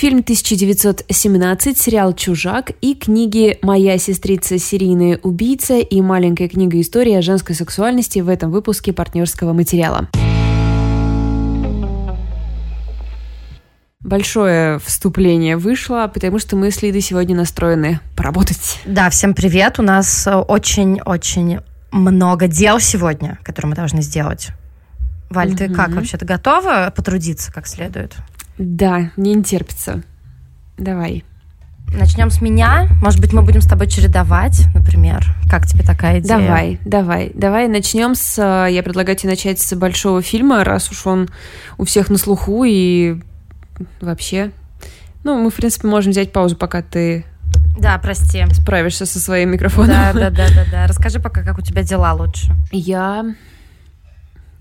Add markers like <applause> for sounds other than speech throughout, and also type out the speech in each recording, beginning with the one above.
фильм 1917, сериал «Чужак» и книги «Моя сестрица серийная убийца» и маленькая книга истории о женской сексуальности в этом выпуске партнерского материала. Большое вступление вышло, потому что мы с Лидой сегодня настроены поработать. Да, всем привет. У нас очень-очень много дел сегодня, которые мы должны сделать. Валь, ты как вообще? Ты готова потрудиться как следует? Да, мне не терпится. Давай. Начнем с меня. Может быть, мы будем с тобой чередовать, например. Как тебе такая идея? Давай, давай. Давай начнем с... э, Я предлагаю тебе начать с большого фильма, раз уж он у всех на слуху и вообще... Ну, мы, в принципе, можем взять паузу, пока ты Да, прости. справишься со своим микрофоном. Да, да, да, да, да. Расскажи пока, как у тебя дела лучше. Я...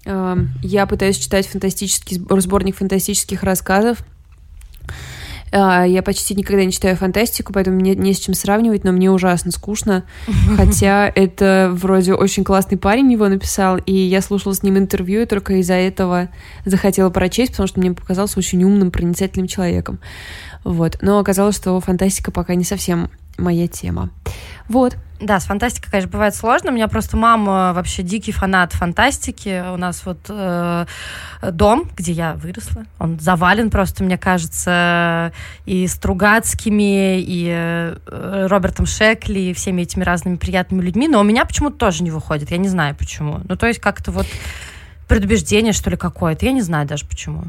эм, Я пытаюсь читать фантастический сборник фантастических рассказов. Э, Я почти никогда не читаю фантастику, поэтому мне не с чем сравнивать, но мне ужасно скучно. <laughs> Хотя это вроде очень классный парень его написал, и я слушала с ним интервью, и только из-за этого захотела прочесть, потому что мне показался очень умным, проницательным человеком. Вот. Но оказалось, что фантастика пока не совсем моя тема. Вот. Да, с фантастикой, конечно, бывает сложно. У меня просто мама вообще дикий фанат фантастики. У нас вот э, дом, где я выросла, он завален просто, мне кажется, и Стругацкими, и э, Робертом Шекли, и всеми этими разными приятными людьми. Но у меня почему-то тоже не выходит. Я не знаю почему. Ну, то есть как-то вот предубеждение, что ли, какое-то. Я не знаю даже почему.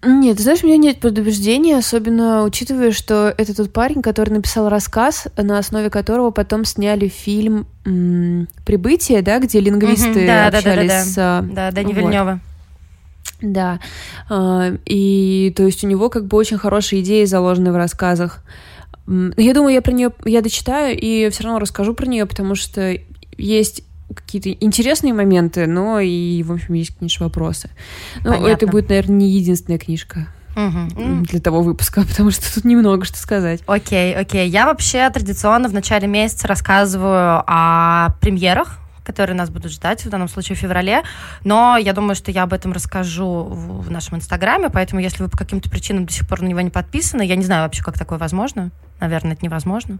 Нет, ты знаешь, у меня нет предубеждений, особенно учитывая, что это тот парень, который написал рассказ, на основе которого потом сняли фильм «Прибытие», да, где лингвисты Мгм, да, да, да, общались да, да. с... а, Да, Дани вот. Вильнева. Да, А, и то есть у него как бы очень хорошие идеи заложены в рассказах. Я думаю, я про нее я дочитаю и все равно расскажу про нее, потому что есть какие-то интересные моменты, но и, в общем, есть, конечно, вопросы. Ну, Понятно. это будет, наверное, не единственная книжка м, для того выпуска, <laughs> потому что тут немного что сказать. Окей, окей. Я вообще традиционно в начале месяца рассказываю о премьерах, которые нас будут ждать, в данном случае в феврале. Но я думаю, что я об этом расскажу в нашем инстаграме, поэтому если вы по каким-то причинам до сих пор на него не подписаны, я не знаю вообще, как такое возможно. Наверное, это невозможно.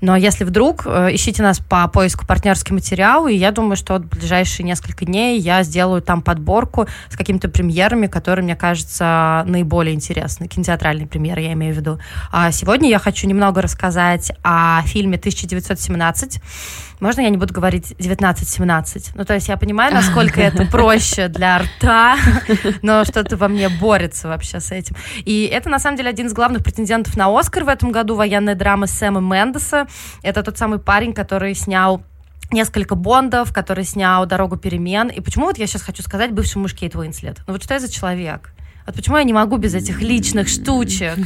Но если вдруг, э, ищите нас по поиску партнерский материал, и я думаю, что в ближайшие несколько дней я сделаю там подборку с какими-то премьерами, которые, мне кажется, наиболее интересны. Кинотеатральные премьеры, я имею в виду. А сегодня я хочу немного рассказать о фильме 1917. Можно я не буду говорить 1917? Ну, то есть я понимаю, <laughs> насколько это проще для рта, <laughs> но что-то во мне борется вообще с этим. И это, на самом деле, один из главных претендентов на Оскар в этом году, военная драма Сэма Мендеса. Это тот самый парень, который снял несколько Бондов, который снял «Дорогу перемен». И почему вот я сейчас хочу сказать бывший муж Кейт Уинслет? Ну вот что я за человек? Вот почему я не могу без этих личных штучек?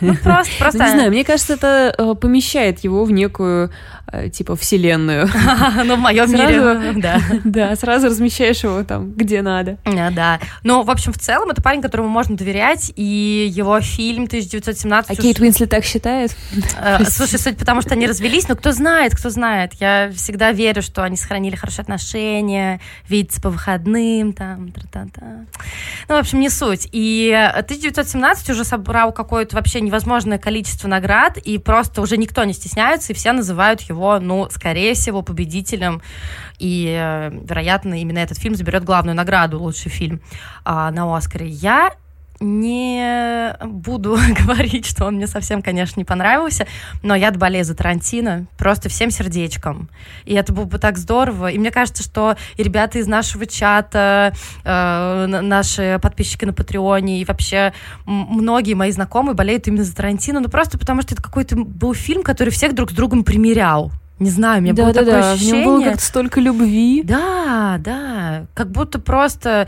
Ну <laughs> просто, просто... Ну, не знаю, мне кажется, это э, помещает его в некую, типа, вселенную. <laughs> Ну, в моем мире, да. <laughs> Да, сразу размещаешь его там, где надо. А, Да. Ну, в общем, в целом, это парень, которому можно доверять, и его фильм 1917... А Кейт Уинслет так считает? Э, <laughs> Слушай, суть потому, что они развелись, но кто знает, кто знает. Я всегда верю, что они сохранили хорошие отношения, видятся по выходным, там, тра-та-та. Ну, в общем, не суть. И 1917 уже собрал какое-то вообще невозможное количество наград, и просто уже никто не стесняется, и все называют его, ну, скорее всего, победителем. И, э, вероятно, именно этот фильм заберет главную награду, лучший фильм а, на Оскаре. Я не буду <laughs> говорить, что он мне совсем, конечно, не понравился, но я болею за Тарантино просто всем сердечком. И это было бы так здорово. И мне кажется, что и ребята из нашего чата, э, наши подписчики на Патреоне, и вообще многие мои знакомые болеют именно за Тарантино, ну просто потому что это какой-то был фильм, который всех друг с другом примерял. Не знаю, у меня было такое Да-да-да, в ощущение. нем было как-то столько любви. Да, да. Как будто просто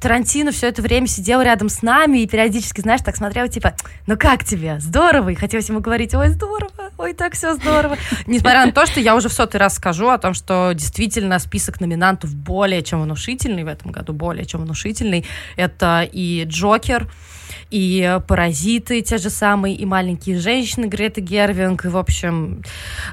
Тарантино все это время сидел рядом с нами и периодически, знаешь, так смотрел, типа, ну как тебе? Здорово. И хотелось ему говорить, ой, здорово, ой, так все здорово. <laughs> Несмотря на то, что я уже в сотый раз скажу о том, что действительно список номинантов более чем внушительный в этом году, более чем внушительный. Это и Джокер, и «Паразиты» те же самые, и «Маленькие женщины» Греты Гервинг, и, в общем,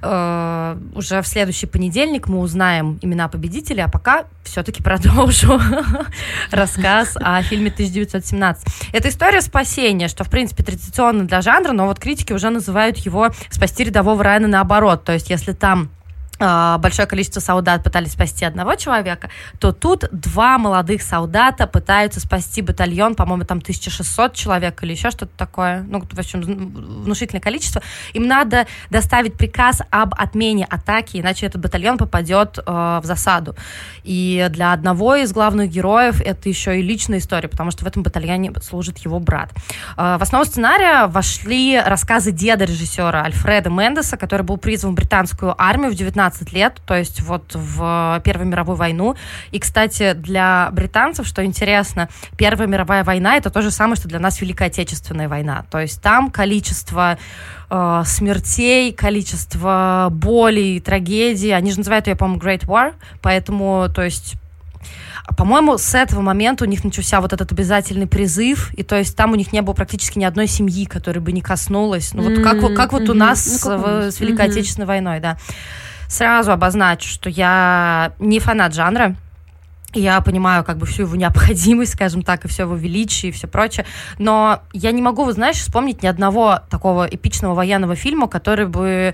э, уже в следующий понедельник мы узнаем имена победителей, а пока все-таки продолжу <laughs> рассказ о фильме 1917. Это история спасения, что, в принципе, традиционно для жанра, но вот критики уже называют его «Спасти рядового Райана» наоборот, то есть если там большое количество солдат пытались спасти одного человека, то тут два молодых солдата пытаются спасти батальон, по-моему, там 1600 человек или еще что-то такое, ну, в общем, внушительное количество. Им надо доставить приказ об отмене атаки, иначе этот батальон попадет э, в засаду. И для одного из главных героев это еще и личная история, потому что в этом батальоне служит его брат. Э, в основу сценария вошли рассказы деда режиссера Альфреда Мендеса, который был призван в британскую армию в 19 15 лет, то есть вот в Первую мировую войну. И, кстати, для британцев, что интересно, Первая мировая война это то же самое, что для нас Великая Отечественная война. То есть там количество э, смертей, количество боли, трагедий, они же называют ее, по-моему, Great War, поэтому, то есть по-моему, с этого момента у них начался вот этот обязательный призыв, и то есть там у них не было практически ни одной семьи, которая бы не коснулась. Ну вот как, как вот у нас ну, с, с Великой Отечественной войной, да. Сразу обозначу, что я не фанат жанра, я понимаю как бы всю его необходимость, скажем так, и все его величие и все прочее, но я не могу, вы знаешь, вспомнить ни одного такого эпичного военного фильма, который бы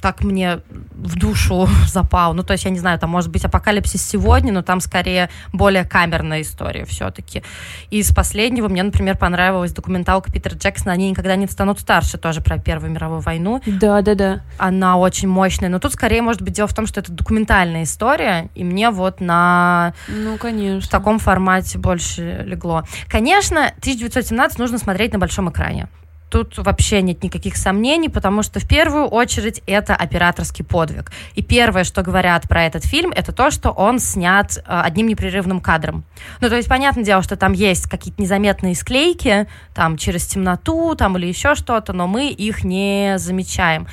так мне в душу <laughs> запал. Ну, то есть, я не знаю, там может быть апокалипсис сегодня, но там скорее более камерная история все-таки. Из последнего мне, например, понравилась документалка Питера Джексона «Они никогда не станут старше», тоже про Первую мировую войну. Да, да, да. Она очень мощная. Но тут скорее, может быть, дело в том, что это документальная история, и мне вот на ну, конечно. в таком формате больше легло. Конечно, 1917 нужно смотреть на большом экране. Тут вообще нет никаких сомнений, потому что в первую очередь это операторский подвиг. И первое, что говорят про этот фильм, это то, что он снят э, одним непрерывным кадром. Ну, то есть, понятное дело, что там есть какие-то незаметные склейки, там через темноту, там или еще что-то, но мы их не замечаем.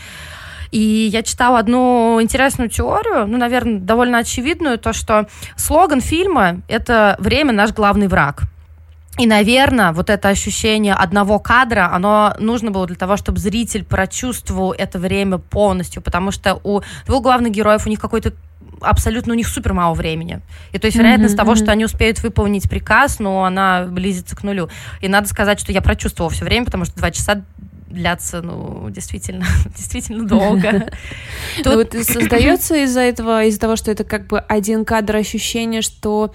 И я читала одну интересную теорию, ну, наверное, довольно очевидную, то, что слоган фильма — это «Время — наш главный враг». И, наверное, вот это ощущение одного кадра, оно нужно было для того, чтобы зритель прочувствовал это время полностью, потому что у двух главных героев у них какой-то абсолютно у них супер мало времени. И то есть вероятность mm-hmm, того, mm-hmm. что они успеют выполнить приказ, ну, она близится к нулю. И надо сказать, что я прочувствовала все время, потому что два часа длятся, ну, действительно, <laughs> действительно долго. <laughs> Тут... Вот создается из-за этого, из-за того, что это как бы один кадр ощущение, что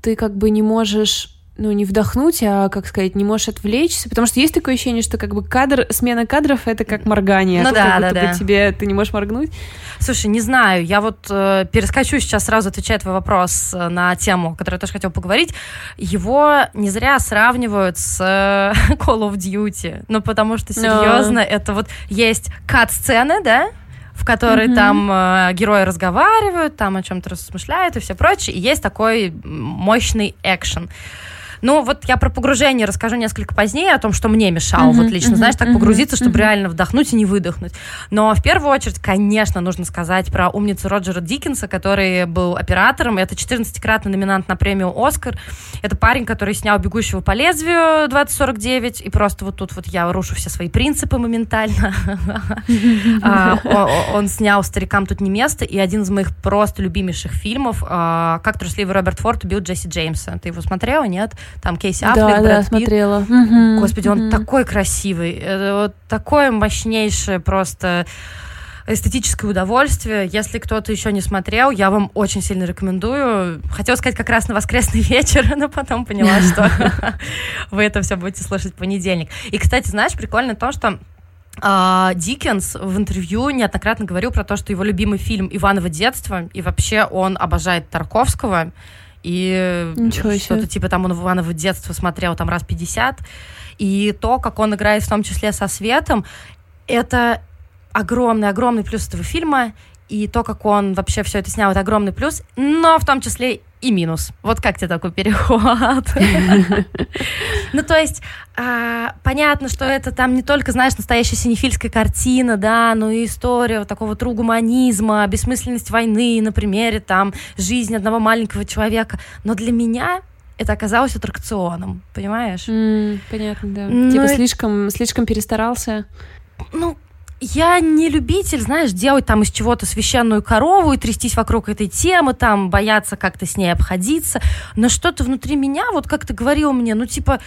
ты как бы не можешь ну, не вдохнуть, а, как сказать, не можешь отвлечься, потому что есть такое ощущение, что как бы кадр, смена кадров — это как моргание. Ну да, да, да. тебе, ты не можешь моргнуть. Слушай, не знаю, я вот э, перескочу сейчас сразу отвечать твой вопрос э, на тему, которую я тоже хотела поговорить. Его не зря сравнивают с э, <laughs> Call of Duty, ну, потому что, серьезно, no. это вот есть кат-сцены, да, в которой mm-hmm. там э, герои разговаривают, там о чем-то размышляют и все прочее, и есть такой мощный экшен. Ну, вот я про погружение расскажу несколько позднее, о том, что мне мешало, mm-hmm, вот лично, mm-hmm, знаешь, так mm-hmm, погрузиться, чтобы mm-hmm. реально вдохнуть и не выдохнуть. Но в первую очередь, конечно, нужно сказать про умницу Роджера Диккенса, который был оператором, это 14-кратный номинант на премию «Оскар». Это парень, который снял «Бегущего по лезвию» 2049, и просто вот тут вот я рушу все свои принципы моментально. <laughs> А, он снял «Старикам тут не место», и один из моих просто любимейших фильмов а, «Как трусливый Роберт Форд убил Джесси Джеймса». Ты его смотрела, нет? Там Кейси Аффлек, да, Брэд да, Питт. смотрела. Угу, Господи, он такой красивый, вот такое мощнейшее просто эстетическое удовольствие. Если кто-то еще не смотрел, я вам очень сильно рекомендую. Хотела сказать как раз на воскресный <laughs> вечер, но потом поняла, что <laughs> вы это все будете слушать в понедельник. И, кстати, знаешь, прикольно то, что а, Диккенс в интервью неоднократно говорил про то, что его любимый фильм «Иваново детство», и вообще он обожает Тарковского, и что-то типа там он Иванова детство смотрел там раз 50. И то, как он играет в том числе со светом, это огромный-огромный плюс этого фильма. И то, как он вообще все это снял, это огромный плюс, но в том числе и минус. Вот как тебе такой переход? <laughs> Ну, то есть, а, понятно, что это там не только, знаешь, настоящая синефильская картина, да, но и история вот такого тругуманизма, бессмысленность войны, на примере там жизни одного маленького человека. Но для меня это оказалось аттракционом, понимаешь? Mm, понятно, да. Ну, типа слишком, слишком перестарался. Ну, я не любитель, знаешь, делать там из чего-то священную корову и трястись вокруг этой темы, там бояться как-то с ней обходиться. Но что-то внутри меня, вот как ты говорил мне, ну типа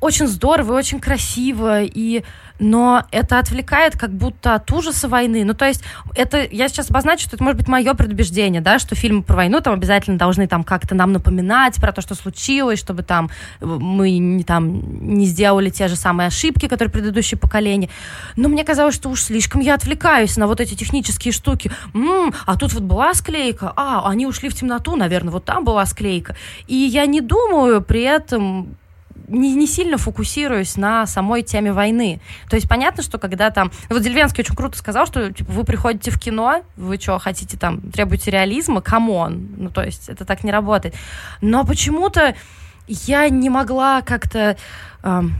очень здорово и очень красиво, и но это отвлекает как будто от ужаса войны. Ну, то есть, это, я сейчас обозначу, что это может быть мое предубеждение, да, что фильмы про войну там обязательно должны там как-то нам напоминать про то, что случилось, чтобы там мы не, там, не сделали те же самые ошибки, которые предыдущие поколения. Но мне казалось, что уж слишком я отвлекаюсь на вот эти технические штуки. М-м, а тут вот была склейка, а, они ушли в темноту, наверное, вот там была склейка. И я не думаю при этом не, не сильно фокусируюсь на самой теме войны. То есть понятно, что когда там... Вот Зельвенский очень круто сказал, что типа, вы приходите в кино, вы что, хотите там, требуете реализма, come on. Ну, то есть это так не работает. Но почему-то я не могла как-то... Эм,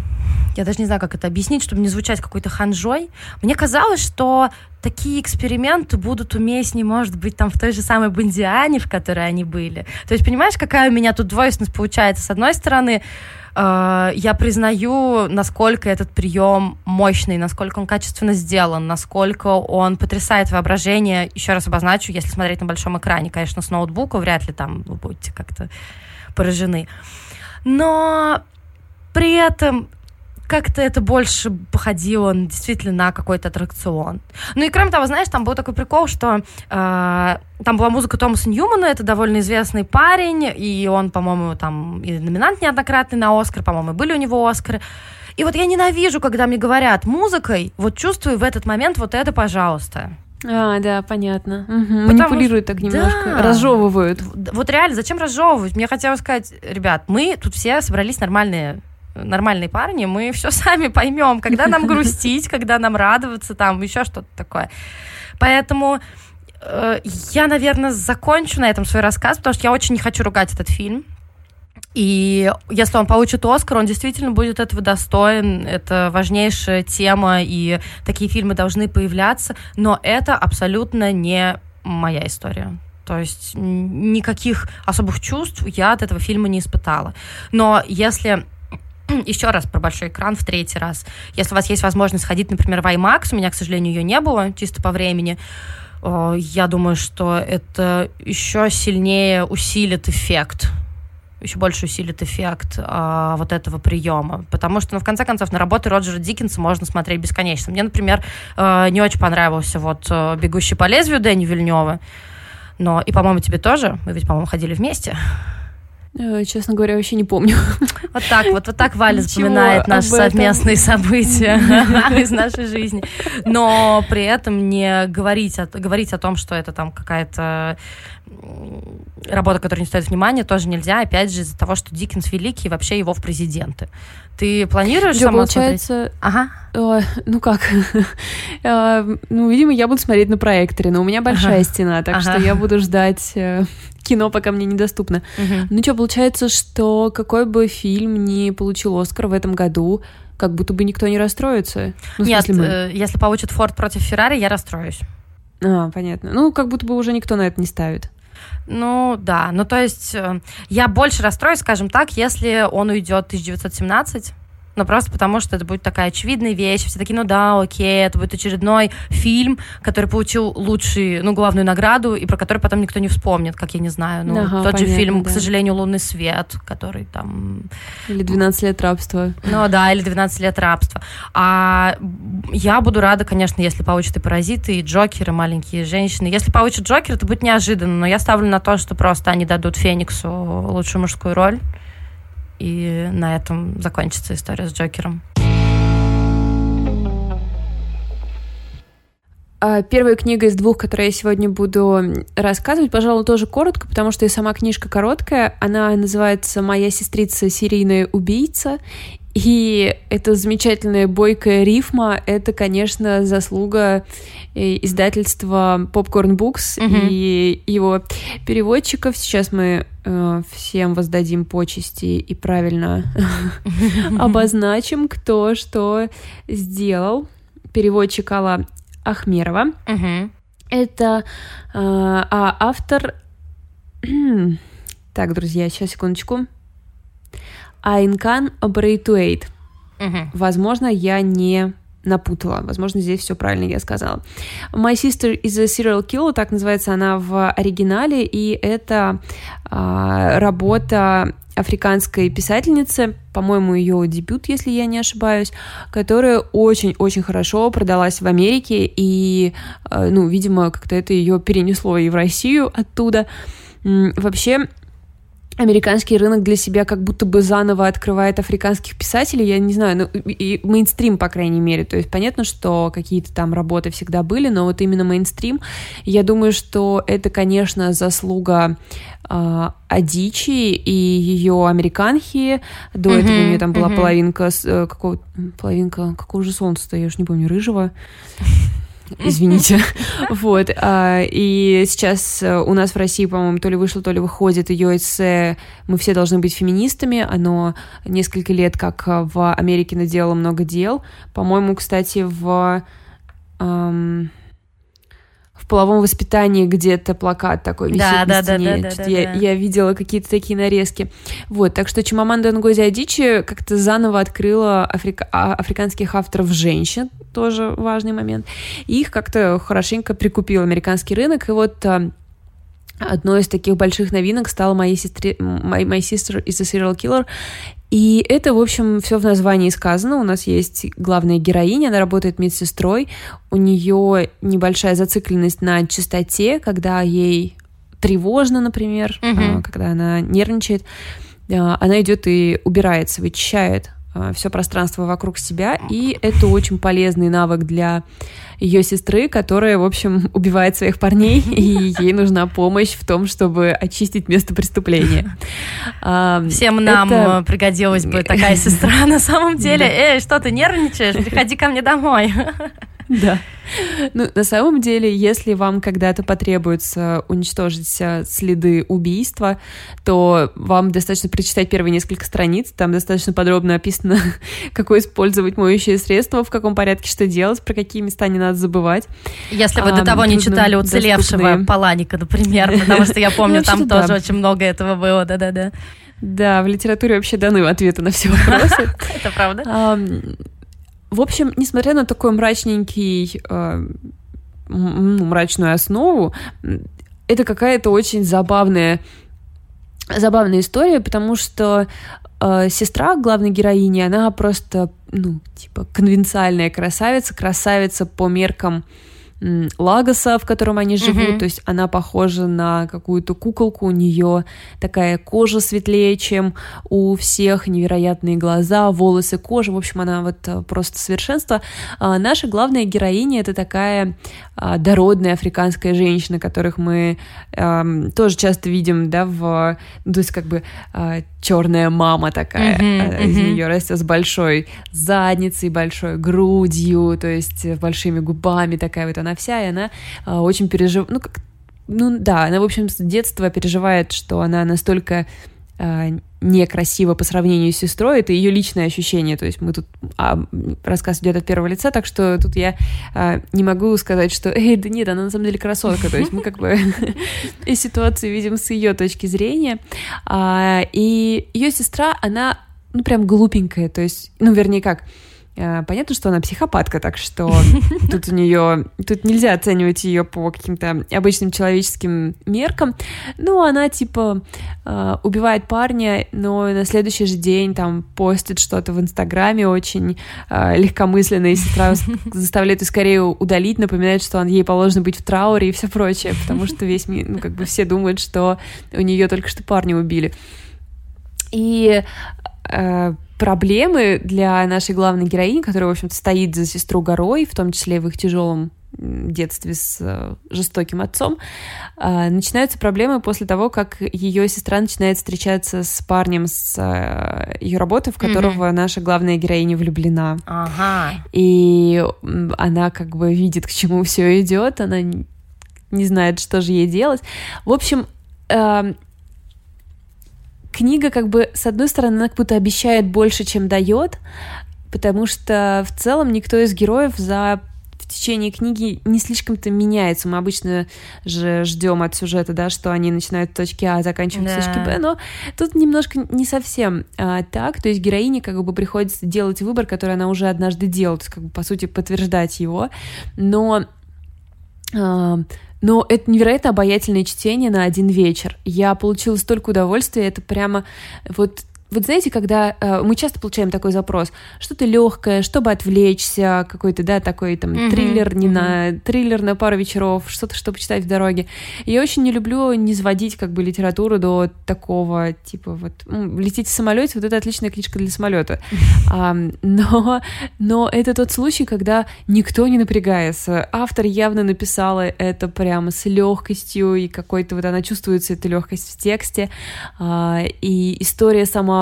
я даже не знаю, как это объяснить, чтобы не звучать какой-то ханжой. Мне казалось, что такие эксперименты будут уместнее, может быть, там в той же самой Бондиане, в которой они были. То есть, понимаешь, какая у меня тут двойственность получается? С одной стороны, э, я признаю, насколько этот прием мощный, насколько он качественно сделан, насколько он потрясает воображение. Еще раз обозначу, если смотреть на большом экране, конечно, с ноутбука вряд ли там вы будете как-то поражены. Но при этом как-то это больше походило действительно на какой-то аттракцион. Ну и кроме того, знаешь, там был такой прикол, что э, там была музыка Томаса Ньюмана, это довольно известный парень, и он, по-моему, там и номинант неоднократный на Оскар, по-моему, были у него Оскары. И вот я ненавижу, когда мне говорят музыкой, вот чувствую в этот момент вот это, пожалуйста. А, да, понятно. Угу. Манипулируют так немножко, да. разжевывают. Вот реально, зачем разжевывать? Мне хотелось сказать, ребят, мы тут все собрались нормальные нормальные парни, мы <laughs> все сами поймем, когда нам <laughs> грустить, когда нам радоваться, там еще что-то такое. Поэтому э, я, наверное, закончу на этом свой рассказ, потому что я очень не хочу ругать этот фильм. И если он получит Оскар, он действительно будет этого достоин. Это важнейшая тема, и такие фильмы должны появляться. Но это абсолютно не моя история. То есть никаких особых чувств я от этого фильма не испытала. Но если <clears throat> еще раз про большой экран в третий раз. Если у вас есть возможность сходить, например, в IMAX, у меня, к сожалению, ее не было, чисто по времени, я думаю, что это еще сильнее усилит эффект еще больше усилит эффект а, вот этого приема. Потому что, ну, в конце концов, на работы Роджера Диккенса можно смотреть бесконечно. Мне, например, э, не очень понравился вот э, «Бегущий по лезвию» Дэнни Вильнева. Но, и, по-моему, тебе тоже. Мы ведь, по-моему, ходили вместе. Э, честно говоря, вообще не помню. <laughs> Вот так вот, вот так Валя запоминает наши совместные события <laughs> из нашей жизни. Но при этом не говорить, говорить о том, что это там какая-то работа, которая не стоит внимания, тоже нельзя, опять же, из-за того, что Диккенс великий, и вообще его в президенты. Ты планируешь Что, сама получается, смотреть? Ага. Э, ну как? <laughs> э, ну, видимо, я буду смотреть на проекторе, но у меня большая ага. стена, так ага. что я буду ждать э, кино, пока мне недоступно. Угу. Ну что, получается, что какой бы фильм не получил Оскар в этом году, как будто бы никто не расстроится. Ну, Нет, э, если получит Форд против Феррари, я расстроюсь. А, понятно. Ну, как будто бы уже никто на это не ставит. Ну, да. Ну, то есть э, я больше расстроюсь, скажем так, если он уйдет 1917, но просто потому, что это будет такая очевидная вещь. Все такие, ну да, окей, это будет очередной фильм, который получил лучшую, ну, главную награду, и про который потом никто не вспомнит, как я не знаю. Ну, ага, тот понятно, же фильм, да. к сожалению, «Лунный свет», который там... Или «12 лет рабства». Ну да, или «12 лет рабства». А я буду рада, конечно, если получат и «Паразиты», и «Джокеры», «Маленькие женщины». Если получат «Джокер», это будет неожиданно, но я ставлю на то, что просто они дадут Фениксу лучшую мужскую роль и на этом закончится история с Джокером. А, первая книга из двух, которые я сегодня буду рассказывать, пожалуй, тоже коротко, потому что и сама книжка короткая. Она называется «Моя сестрица серийная убийца». И эта замечательная бойкая рифма — это, конечно, заслуга э, издательства Popcorn Books mm-hmm. и его переводчиков. Сейчас мы э, всем воздадим почести и правильно <laughs> обозначим, кто что сделал. Переводчик Алла Ахмерова. Это э, а автор <clears throat> Так, друзья, сейчас, секундочку. Айнкан Обрейтуэйт. Угу. Возможно, я не напутала. Возможно, здесь все правильно я сказала. My Sister is a Serial Killer, так называется она в оригинале, и это а, работа африканской писательницы, по-моему, ее дебют, если я не ошибаюсь, которая очень-очень хорошо продалась в Америке, и, а, ну, видимо, как-то это ее перенесло и в Россию оттуда. Вообще, американский рынок для себя как будто бы заново открывает африканских писателей, я не знаю, ну, и мейнстрим, по крайней мере, то есть понятно, что какие-то там работы всегда были, но вот именно мейнстрим, я думаю, что это, конечно, заслуга э, Адичи и ее американхи, до mm-hmm, этого у нее там была mm-hmm. половинка, э, какого, половинка, какого же солнца-то, я уж не помню, рыжего, <laughs> извините. <laughs> Вот. А, и сейчас э, у нас в России, по-моему, то ли вышло, то ли выходит ее эссе «Мы все должны быть феминистами». Оно несколько лет как э, в Америке наделало много дел. По-моему, кстати, в половом воспитании где-то плакат такой висит да, на да, стене. Да, да, да, я, да. я видела какие-то такие нарезки. Вот, так что Чимаманда Нгози Адичи как-то заново открыла африка... А, африканских авторов женщин, тоже важный момент. И их как-то хорошенько прикупил американский рынок. И вот а, Одной из таких больших новинок стала моей сестре, My, My Sister is a Serial Killer. И это, в общем, все в названии сказано. У нас есть главная героиня, она работает медсестрой. У нее небольшая зацикленность на чистоте, когда ей тревожно, например, угу. когда она нервничает. А, она идет и убирается, вычищает все пространство вокруг себя, и это очень полезный навык для ее сестры, которая, в общем, <laughs> убивает своих парней, и <laughs> ей нужна помощь в том, чтобы очистить место преступления. А, Всем нам это... пригодилась бы такая сестра на самом <laughs> деле. Эй, что ты нервничаешь? Приходи ко мне домой. <laughs> Да. Ну, на самом деле, если вам когда-то потребуется уничтожить э, следы убийства, то вам достаточно прочитать первые несколько страниц. Там достаточно подробно описано, <laughs> какое использовать моющее средство, в каком порядке что делать, про какие места не надо забывать. Если вы а, до того не читали «Уцелевшего» доступные. Паланика, например, потому что я помню, ну, там тоже очень много этого было, да-да-да. Да, в литературе вообще даны ответы на все вопросы. <laughs> Это правда. В общем, несмотря на такой мрачненький, э, мрачную основу, это какая-то очень забавная, забавная история, потому что э, сестра главной героини, она просто, ну, типа, конвенциальная красавица, красавица по меркам Лагоса, в котором они живут, mm-hmm. то есть она похожа на какую-то куколку, у нее такая кожа светлее, чем у всех, невероятные глаза, волосы, кожа, в общем, она вот э, просто совершенство. А наша главная героиня это такая а, дородная африканская женщина, которых мы а, тоже часто видим, да, в, ну, то есть как бы а, черная мама такая, mm-hmm, из mm-hmm. нее растет с большой задницей, большой грудью, то есть большими губами такая вот она вся, и она э, очень переживает, ну, как, ну, да, она, в общем, с детства переживает, что она настолько э, некрасива по сравнению с сестрой, это ее личное ощущение, то есть мы тут, а, рассказ идет от первого лица, так что тут я а, не могу сказать, что, эй, да нет, она на самом деле красотка, то есть мы как бы <laughs> из ситуации видим с ее точки зрения, а, и ее сестра, она, ну, прям глупенькая, то есть, ну, вернее, как, понятно, что она психопатка, так что <laughs> тут у нее, тут нельзя оценивать ее по каким-то обычным человеческим меркам. Ну, она типа э, убивает парня, но на следующий же день там постит что-то в Инстаграме очень э, легкомысленно, и сестра <laughs> заставляет ее скорее удалить, напоминает, что ей положено быть в трауре и все прочее, потому что весь мир, ну, как бы все думают, что у нее только что парня убили. И проблемы для нашей главной героини, которая, в общем-то, стоит за сестру горой, в том числе в их тяжелом детстве с э, жестоким отцом, э, начинаются проблемы после того, как ее сестра начинает встречаться с парнем с э, ее работы, в которого mm-hmm. наша главная героиня влюблена. Ага. И она как бы видит, к чему все идет, она не знает, что же ей делать. В общем, эм, книга как бы, с одной стороны, она как будто обещает больше, чем дает, потому что в целом никто из героев за в течение книги не слишком-то меняется. Мы обычно же ждем от сюжета, да, что они начинают с точки А, заканчивают да. с точки Б, но тут немножко не совсем а, так. То есть героине как бы приходится делать выбор, который она уже однажды делала, то есть как бы по сути подтверждать его, но но это невероятно обаятельное чтение на один вечер. Я получила столько удовольствия, это прямо вот вот знаете, когда э, мы часто получаем такой запрос, что-то легкое, чтобы отвлечься, какой-то, да, такой там mm-hmm. триллер, не mm-hmm. на триллер на пару вечеров, что-то, чтобы почитать в дороге. я очень не люблю не сводить как бы литературу до такого, типа вот ну, лететь в самолете, вот это отличная книжка для самолета. <laughs> А, но, но это тот случай, когда никто не напрягается. Автор явно написала это прямо с легкостью и какой-то вот она чувствуется эта легкость в тексте, а, и история сама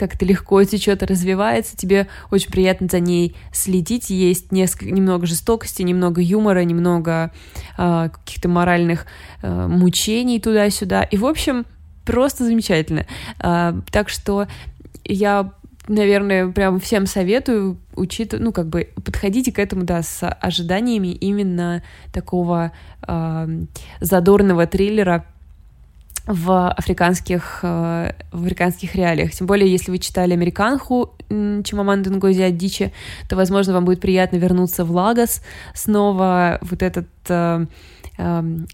как-то легко течет развивается, тебе очень приятно за ней следить, есть несколько, немного жестокости, немного юмора, немного э, каких-то моральных э, мучений туда-сюда, и, в общем, просто замечательно. Э, так что я наверное, прям всем советую учить, ну, как бы подходите к этому, да, с ожиданиями именно такого э, задорного триллера, в африканских, э, в африканских реалиях. Тем более, если вы читали «Американху» Чимаманды Ngozi Аддичи, то, возможно, вам будет приятно вернуться в Лагос снова. Вот этот э,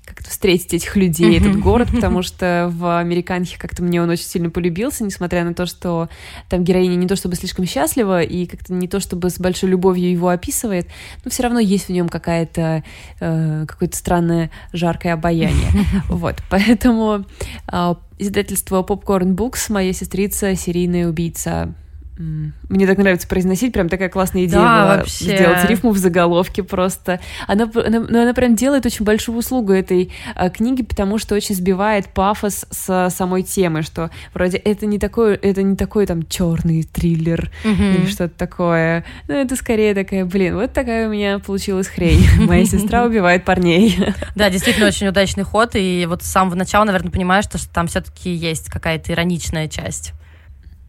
как-то встретить этих людей, этот город, потому <laughs> что в «Американке» как-то мне он очень сильно полюбился, несмотря на то, что там героиня не то чтобы слишком счастлива и как-то не то чтобы с большой любовью его описывает, но все равно есть в нем какая-то э, какое-то странное жаркое обаяние. <laughs> Вот, поэтому э, издательство Popcorn Books, моя сестрица, серийная убийца мне так нравится произносить, прям такая классная идея да, была вообще. сделать рифму в заголовке просто. Она, она, ну, она прям делает очень большую услугу этой а, книги, потому что очень сбивает пафос с самой темы, что вроде это не такой, это не такой там черный триллер mm-hmm. или что-то такое. Ну, это скорее такая, блин, вот такая у меня получилась хрень. <laughs> Моя сестра убивает парней. Да, действительно очень удачный ход, и вот с самого начала, наверное, понимаешь, что там все-таки есть какая-то ироничная часть.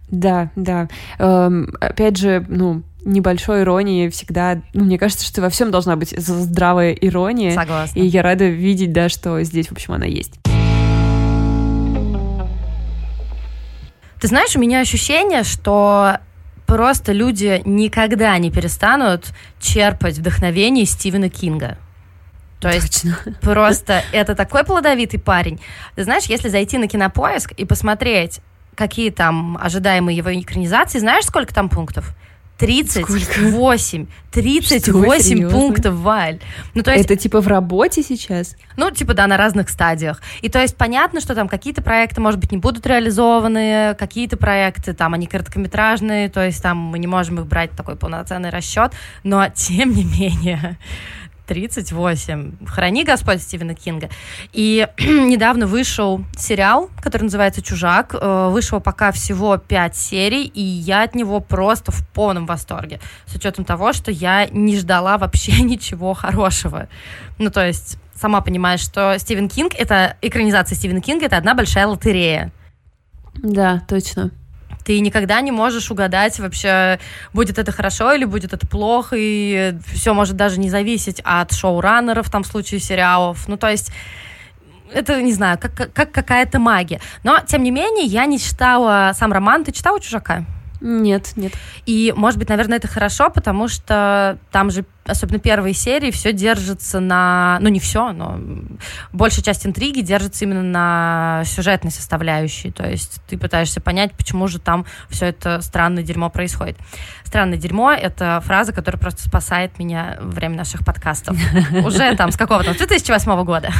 Да, да. Эм, опять же, ну, небольшой иронии всегда, ну, мне кажется, что во всем должна быть здравая ирония. Согласна. И я рада видеть, да, что здесь, в общем, она есть. Ты знаешь, у меня ощущение, что просто люди никогда не перестанут черпать вдохновение Стивена Кинга. То есть Точно. просто это такой плодовитый парень. Ты знаешь, если зайти на кинопоиск и посмотреть какие там ожидаемые его экранизации. Знаешь, сколько там пунктов? 38. 38 Что, пунктов, Валь. Ну, то есть, Это типа в работе сейчас? Ну, типа, да, на разных стадиях. И то есть понятно, что там какие-то проекты, может быть, не будут реализованы, какие-то проекты, там, они короткометражные, то есть там мы не можем их брать такой полноценный расчет, но <laughs> тем не менее 38. Храни Господь Стивена Кинга. И <clears throat> недавно вышел сериал, который называется «Чужак». Э, вышло пока всего 5 серий, и я от него просто в полном восторге. С учетом того, что я не ждала <laughs> вообще ничего хорошего. Ну, то есть, сама понимаешь, что Стивен Кинг — это экранизация Стивена Кинга, это одна большая лотерея. Да, точно ты никогда не можешь угадать вообще, будет это хорошо или будет это плохо, и все может даже не зависеть от шоураннеров, там, в случае сериалов. Ну, то есть это, не знаю, как, как какая-то магия. Но, тем не менее, я не читала сам роман. Ты читала «Чужака»? Нет, нет. И, может быть, наверное, это хорошо, потому что там же особенно первые серии, все держится на... Ну, не все, но большая часть интриги держится именно на сюжетной составляющей. То есть ты пытаешься понять, почему же там все это странное дерьмо происходит. Странное дерьмо — это фраза, которая просто спасает меня во время наших подкастов. <laughs> Уже там с какого-то 2008 года.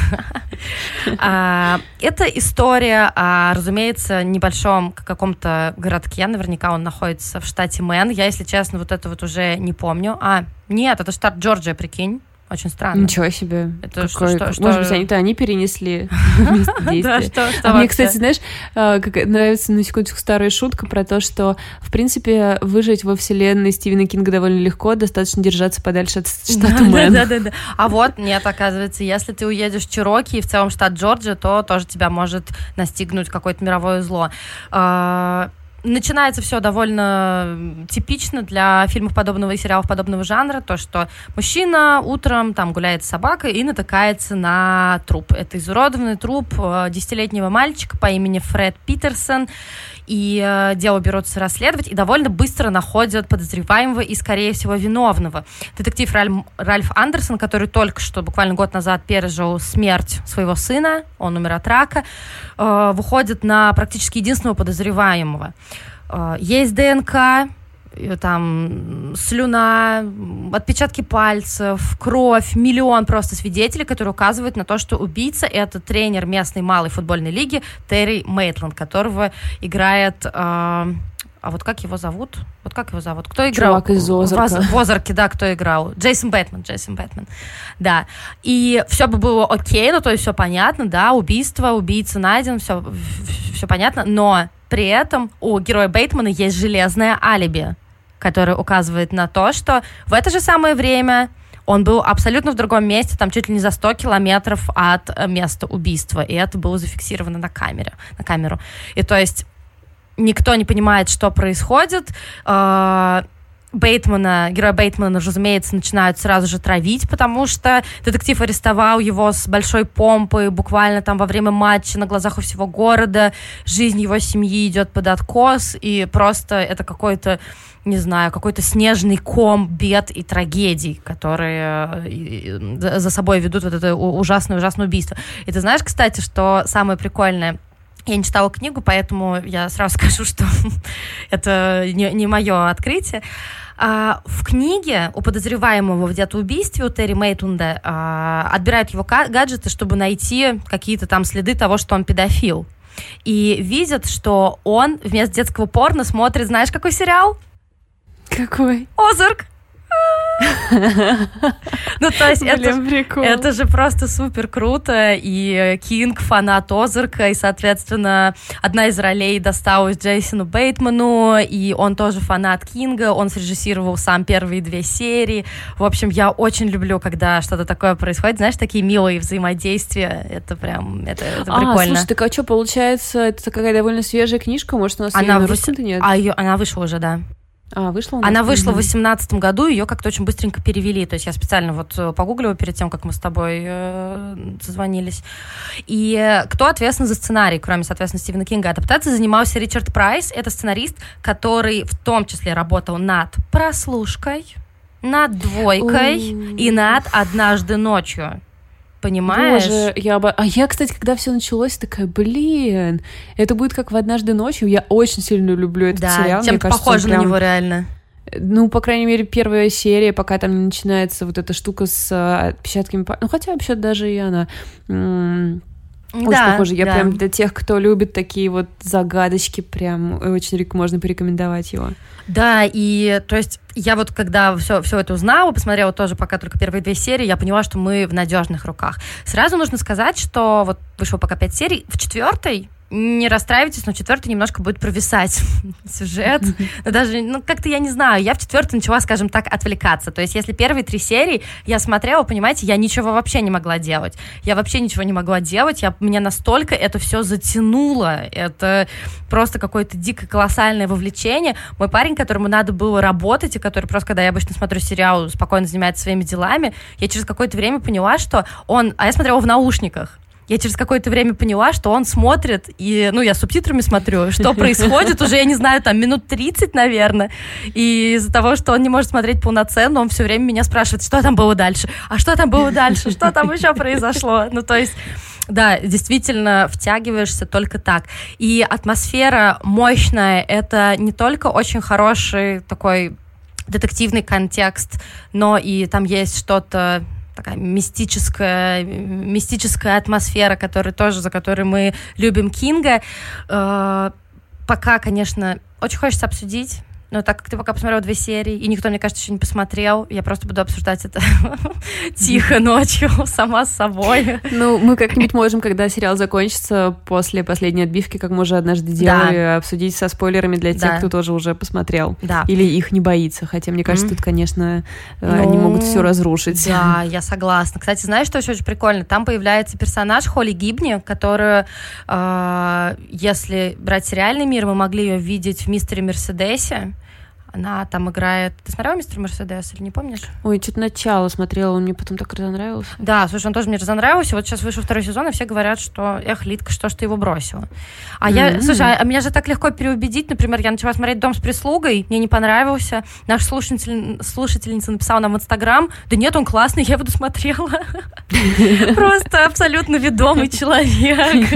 <laughs> А, это история разумеется, небольшом каком-то городке. Наверняка он находится в штате Мэн. Я, если честно, вот это вот уже не помню. А, нет, это штат Джорджия, прикинь. Очень странно. Ничего себе. Это Какой, что, что, Может быть, они-то они перенесли <laughs> действия. что, что а мне, кстати, знаешь, а, как нравится на секундочку старая шутка про то, что, в принципе, выжить во вселенной Стивена Кинга довольно легко, достаточно держаться подальше от штата Мэн. Да, да, да. А вот, нет, оказывается, если ты уедешь в Чироки и в целом штат Джорджия, то тоже тебя может настигнуть какое-то мировое зло. Начинается все довольно типично для фильмов подобного и сериалов подобного жанра, то, что мужчина утром там гуляет с собакой и натыкается на труп. Это изуродованный труп э, десятилетнего мальчика по имени Фред Питерсон, и э, дело берутся расследовать, и довольно быстро находят подозреваемого и, скорее всего, виновного. Детектив Ральф, Ральф Андерсон, который только что, буквально год назад, пережил смерть своего сына, он умер от рака, э, выходит на практически единственного подозреваемого. Э, есть ДНК, там слюна, отпечатки пальцев, кровь, миллион просто свидетелей, которые указывают на то, что убийца это тренер местной малой футбольной лиги Терри Мейтланд, которого играет... Э, а вот как его зовут? Вот как его зовут? Кто играл? Чувак из Озарка. В Озарке, да, кто играл? Джейсон Бэтмен, Джейсон Бэтмен. Да. И все бы было окей, ну то есть все понятно, да, убийство, убийца найден, все, все понятно, но при этом у героя Бейтмана есть железное алиби, которое указывает на то, что в это же самое время он был абсолютно в другом месте, там чуть ли не за 100 километров от места убийства, и это было зафиксировано на камере, на камеру. И то есть никто не понимает, что происходит. Э, Бейтмана, героя Бейтмана, разумеется, начинают сразу же травить, потому что детектив арестовал его с большой помпой, буквально там во время матча на глазах у всего города, жизнь его семьи идет под откос, и просто это какой-то, не знаю, какой-то снежный ком бед и трагедий, которые э, за собой ведут вот это ужасное-ужасное убийство. И ты знаешь, кстати, что самое прикольное, я не читала книгу, поэтому я сразу <laughs> скажу, что <laughs> это не, не мое открытие. А, в книге у подозреваемого в где-то убийстве у Терри Мейтунда а, отбирают его гаджеты, чтобы найти какие-то там следы того, что он педофил. И видят, что он вместо детского порно смотрит, знаешь, какой сериал? Какой? Озарк. Ну, то есть это, это же просто супер круто, и Кинг фанат Озарка, и, соответственно, одна из ролей досталась Джейсону Бейтману, и он тоже фанат Кинга, он срежиссировал сам первые две серии. В общем, я очень люблю, когда что-то такое происходит, знаешь, такие милые взаимодействия, это прям, это, это а, прикольно. слушай, так а что, получается, это такая довольно свежая книжка, может, у нас она ее на русском-то нет? А ее, она вышла уже, да. А, вышла Она вышла в 2018 году, ее как-то очень быстренько перевели. То есть я специально вот э, погуглила перед тем, как мы с тобой э, созвонились. И кто ответственен за сценарий, кроме, соответственно, Стивена Кинга? Адаптацией занимался Ричард Прайс. Это сценарист, который в том числе работал над «Прослушкой», над «Двойкой» и над «Однажды ночью». Понимаешь? Боже, я об... А я, кстати, когда все началось, такая, блин, это будет как в однажды ночью. Я очень сильно люблю этот да, сериал. Чем кажется, похоже прям... на него реально. Ну, по крайней мере, первая серия, пока там не начинается вот эта штука с а, отпечатками. Ну, хотя вообще даже и она. Очень да, похоже. Я да. прям для тех, кто любит такие вот загадочки, прям очень можно порекомендовать его. Да, и то есть я вот когда все, все это узнала, посмотрела тоже пока только первые две серии, я поняла, что мы в надежных руках. Сразу нужно сказать, что вот вышло пока пять серий, в четвертой не расстраивайтесь, но четвертый немножко будет провисать <laughs> сюжет. <laughs> Но даже, ну, как-то я не знаю, я в четвертой начала, скажем так, отвлекаться. То есть, если первые три серии я смотрела, понимаете, я ничего вообще не могла делать. Я вообще ничего не могла делать. Я, меня настолько это все затянуло. Это просто какое-то дико колоссальное вовлечение. Мой парень, которому надо было работать, и который просто, когда я обычно смотрю сериал, спокойно занимается своими делами, я через какое-то время поняла, что он... А я смотрела в наушниках я через какое-то время поняла, что он смотрит, и, ну, я с субтитрами смотрю, что <laughs> происходит уже, я не знаю, там, минут 30, наверное, и из-за того, что он не может смотреть полноценно, он все время меня спрашивает, что там было дальше, а что там было дальше, что там еще произошло, ну, то есть... Да, действительно, втягиваешься только так. И атмосфера мощная, это не только очень хороший такой детективный контекст, но и там есть что-то такая мистическая, мистическая атмосфера, которая тоже, за которой мы любим Кинга. Э, пока, конечно, очень хочется обсудить но так как ты пока посмотрел две серии, и никто, мне кажется, еще не посмотрел, я просто буду обсуждать это <laughs> тихо ночью, <laughs> сама с собой. Ну, мы как-нибудь можем, когда сериал закончится, после последней отбивки, как мы уже однажды делали, обсудить со спойлерами для тех, кто тоже уже посмотрел. Да. Или их не боится. Хотя, мне кажется, тут, конечно, э, они могут все разрушить. Да, я согласна. Кстати, знаешь, что еще очень прикольно? Там появляется персонаж Холли Гибни, которую, э, если брать сериальный мир, мы могли ее видеть в «Мистере Мерседесе», она там играет... Ты смотрела «Мистер Мерседес» или не помнишь? Ой, что-то начало смотрела, он мне потом так разонравился. Да, слушай, он тоже мне разонравился. Вот сейчас вышел второй сезон, и все говорят, что эх, Литка, что ж ты его бросила. А mm-hmm. я, слушай, а меня же так легко переубедить. Например, я начала смотреть «Дом с прислугой», мне не понравился. Наш слушатель, слушательница написала нам в Инстаграм, да нет, он классный, я его досмотрела. <laughs> Просто абсолютно ведомый человек.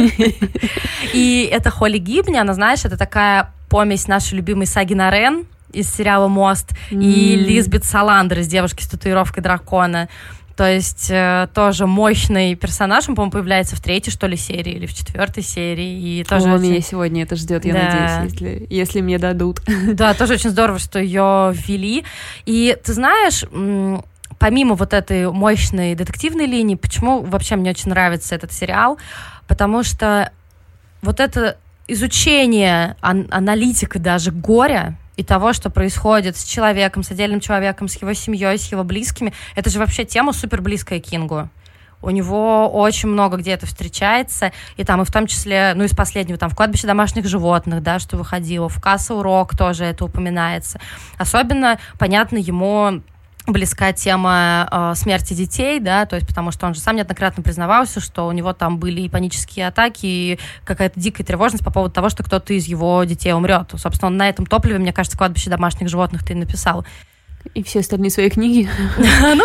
И это Холли Гибни, она, знаешь, это такая помесь нашей любимой Саги Нарен, из сериала «Мост», mm. и Лизбет Саландер из «Девушки с татуировкой дракона». То есть э, тоже мощный персонаж, он, по-моему, появляется в третьей, что ли, серии или в четвертой серии. И тоже О, очень... меня сегодня это ждет, я да. надеюсь, если, если мне дадут. <laughs> Да, тоже очень здорово, что ее ввели. И ты знаешь, помимо вот этой мощной детективной линии, почему вообще мне очень нравится этот сериал? Потому что вот это изучение, ан- аналитика даже горя, и того, что происходит с человеком, с отдельным человеком, с его семьей, с его близкими, это же вообще тема супер близкая Кингу. У него очень много где это встречается, и там, и в том числе, ну, из последнего, там, в кладбище домашних животных, да, что выходило, в Касл Рок тоже это упоминается. Особенно, понятно, ему близка тема э, смерти детей, да, то есть потому что он же сам неоднократно признавался, что у него там были и панические атаки, и какая-то дикая тревожность по поводу того, что кто-то из его детей умрет. Собственно, он на этом топливе, мне кажется, кладбище домашних животных ты и написал. И все остальные свои книги. <laughs> Ну,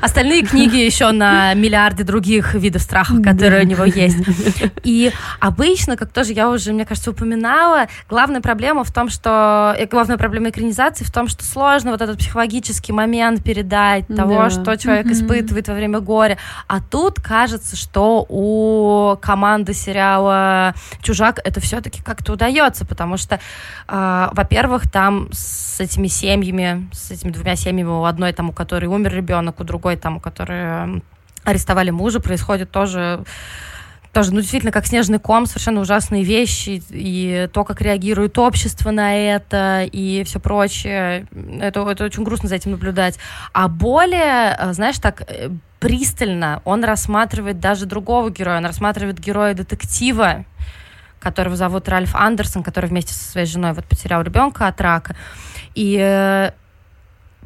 остальные книги еще на миллиарды других видов страхов, которые у него есть. <laughs> И обычно, как тоже я уже, мне кажется, упоминала, главная проблема в том, что... Э, главная проблема экранизации в том, что сложно вот этот психологический момент передать того, что человек испытывает во время горя. А тут кажется, что у команды сериала «Чужак» это все-таки как-то удается, потому что, а, во-первых, там с этими семьями, с этими этими двумя семьями, у одной там, у которой умер ребенок, у другой там, у которой арестовали мужа, происходит тоже тоже, ну, действительно, как снежный ком, совершенно ужасные вещи, и то, как реагирует общество на это, и все прочее, это, это очень грустно за этим наблюдать. А более, э, знаешь, так э, пристально он рассматривает даже другого героя, он рассматривает героя детектива, которого зовут Ральф Андерсон, который вместе со своей женой вот потерял ребенка от рака. И э,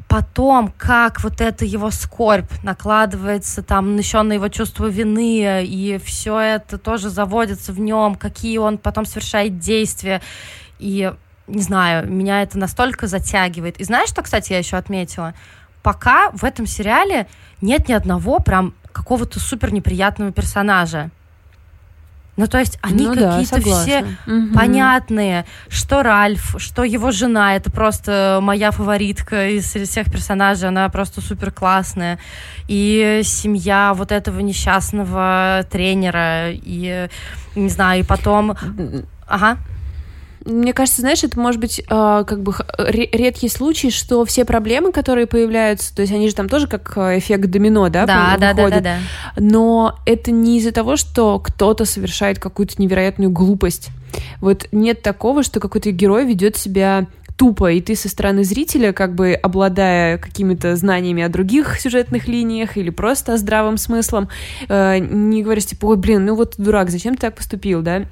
потом, как вот это его скорбь накладывается, там, еще на его чувство вины, и все это тоже заводится в нем, какие он потом совершает действия. И, не знаю, меня это настолько затягивает. И знаешь, что, кстати, я еще отметила? Пока в этом сериале нет ни одного прям какого-то супер неприятного персонажа. Ну, то есть они ну, какие-то да, все угу. понятные, что Ральф, что его жена, это просто моя фаворитка из всех персонажей, она просто супер классная. И семья вот этого несчастного тренера, и, не знаю, и потом... Ага. Мне кажется, знаешь, это может быть э, как бы редкий случай, что все проблемы, которые появляются, то есть они же там тоже как э, эффект домино, да, да, да, да, да, да. Но это не из-за того, что кто-то совершает какую-то невероятную глупость. Вот нет такого, что какой-то герой ведет себя тупо, и ты со стороны зрителя, как бы обладая какими-то знаниями о других сюжетных линиях или просто здравым смыслом, э, не говоришь типа, ой, блин, ну вот дурак, зачем ты так поступил, да?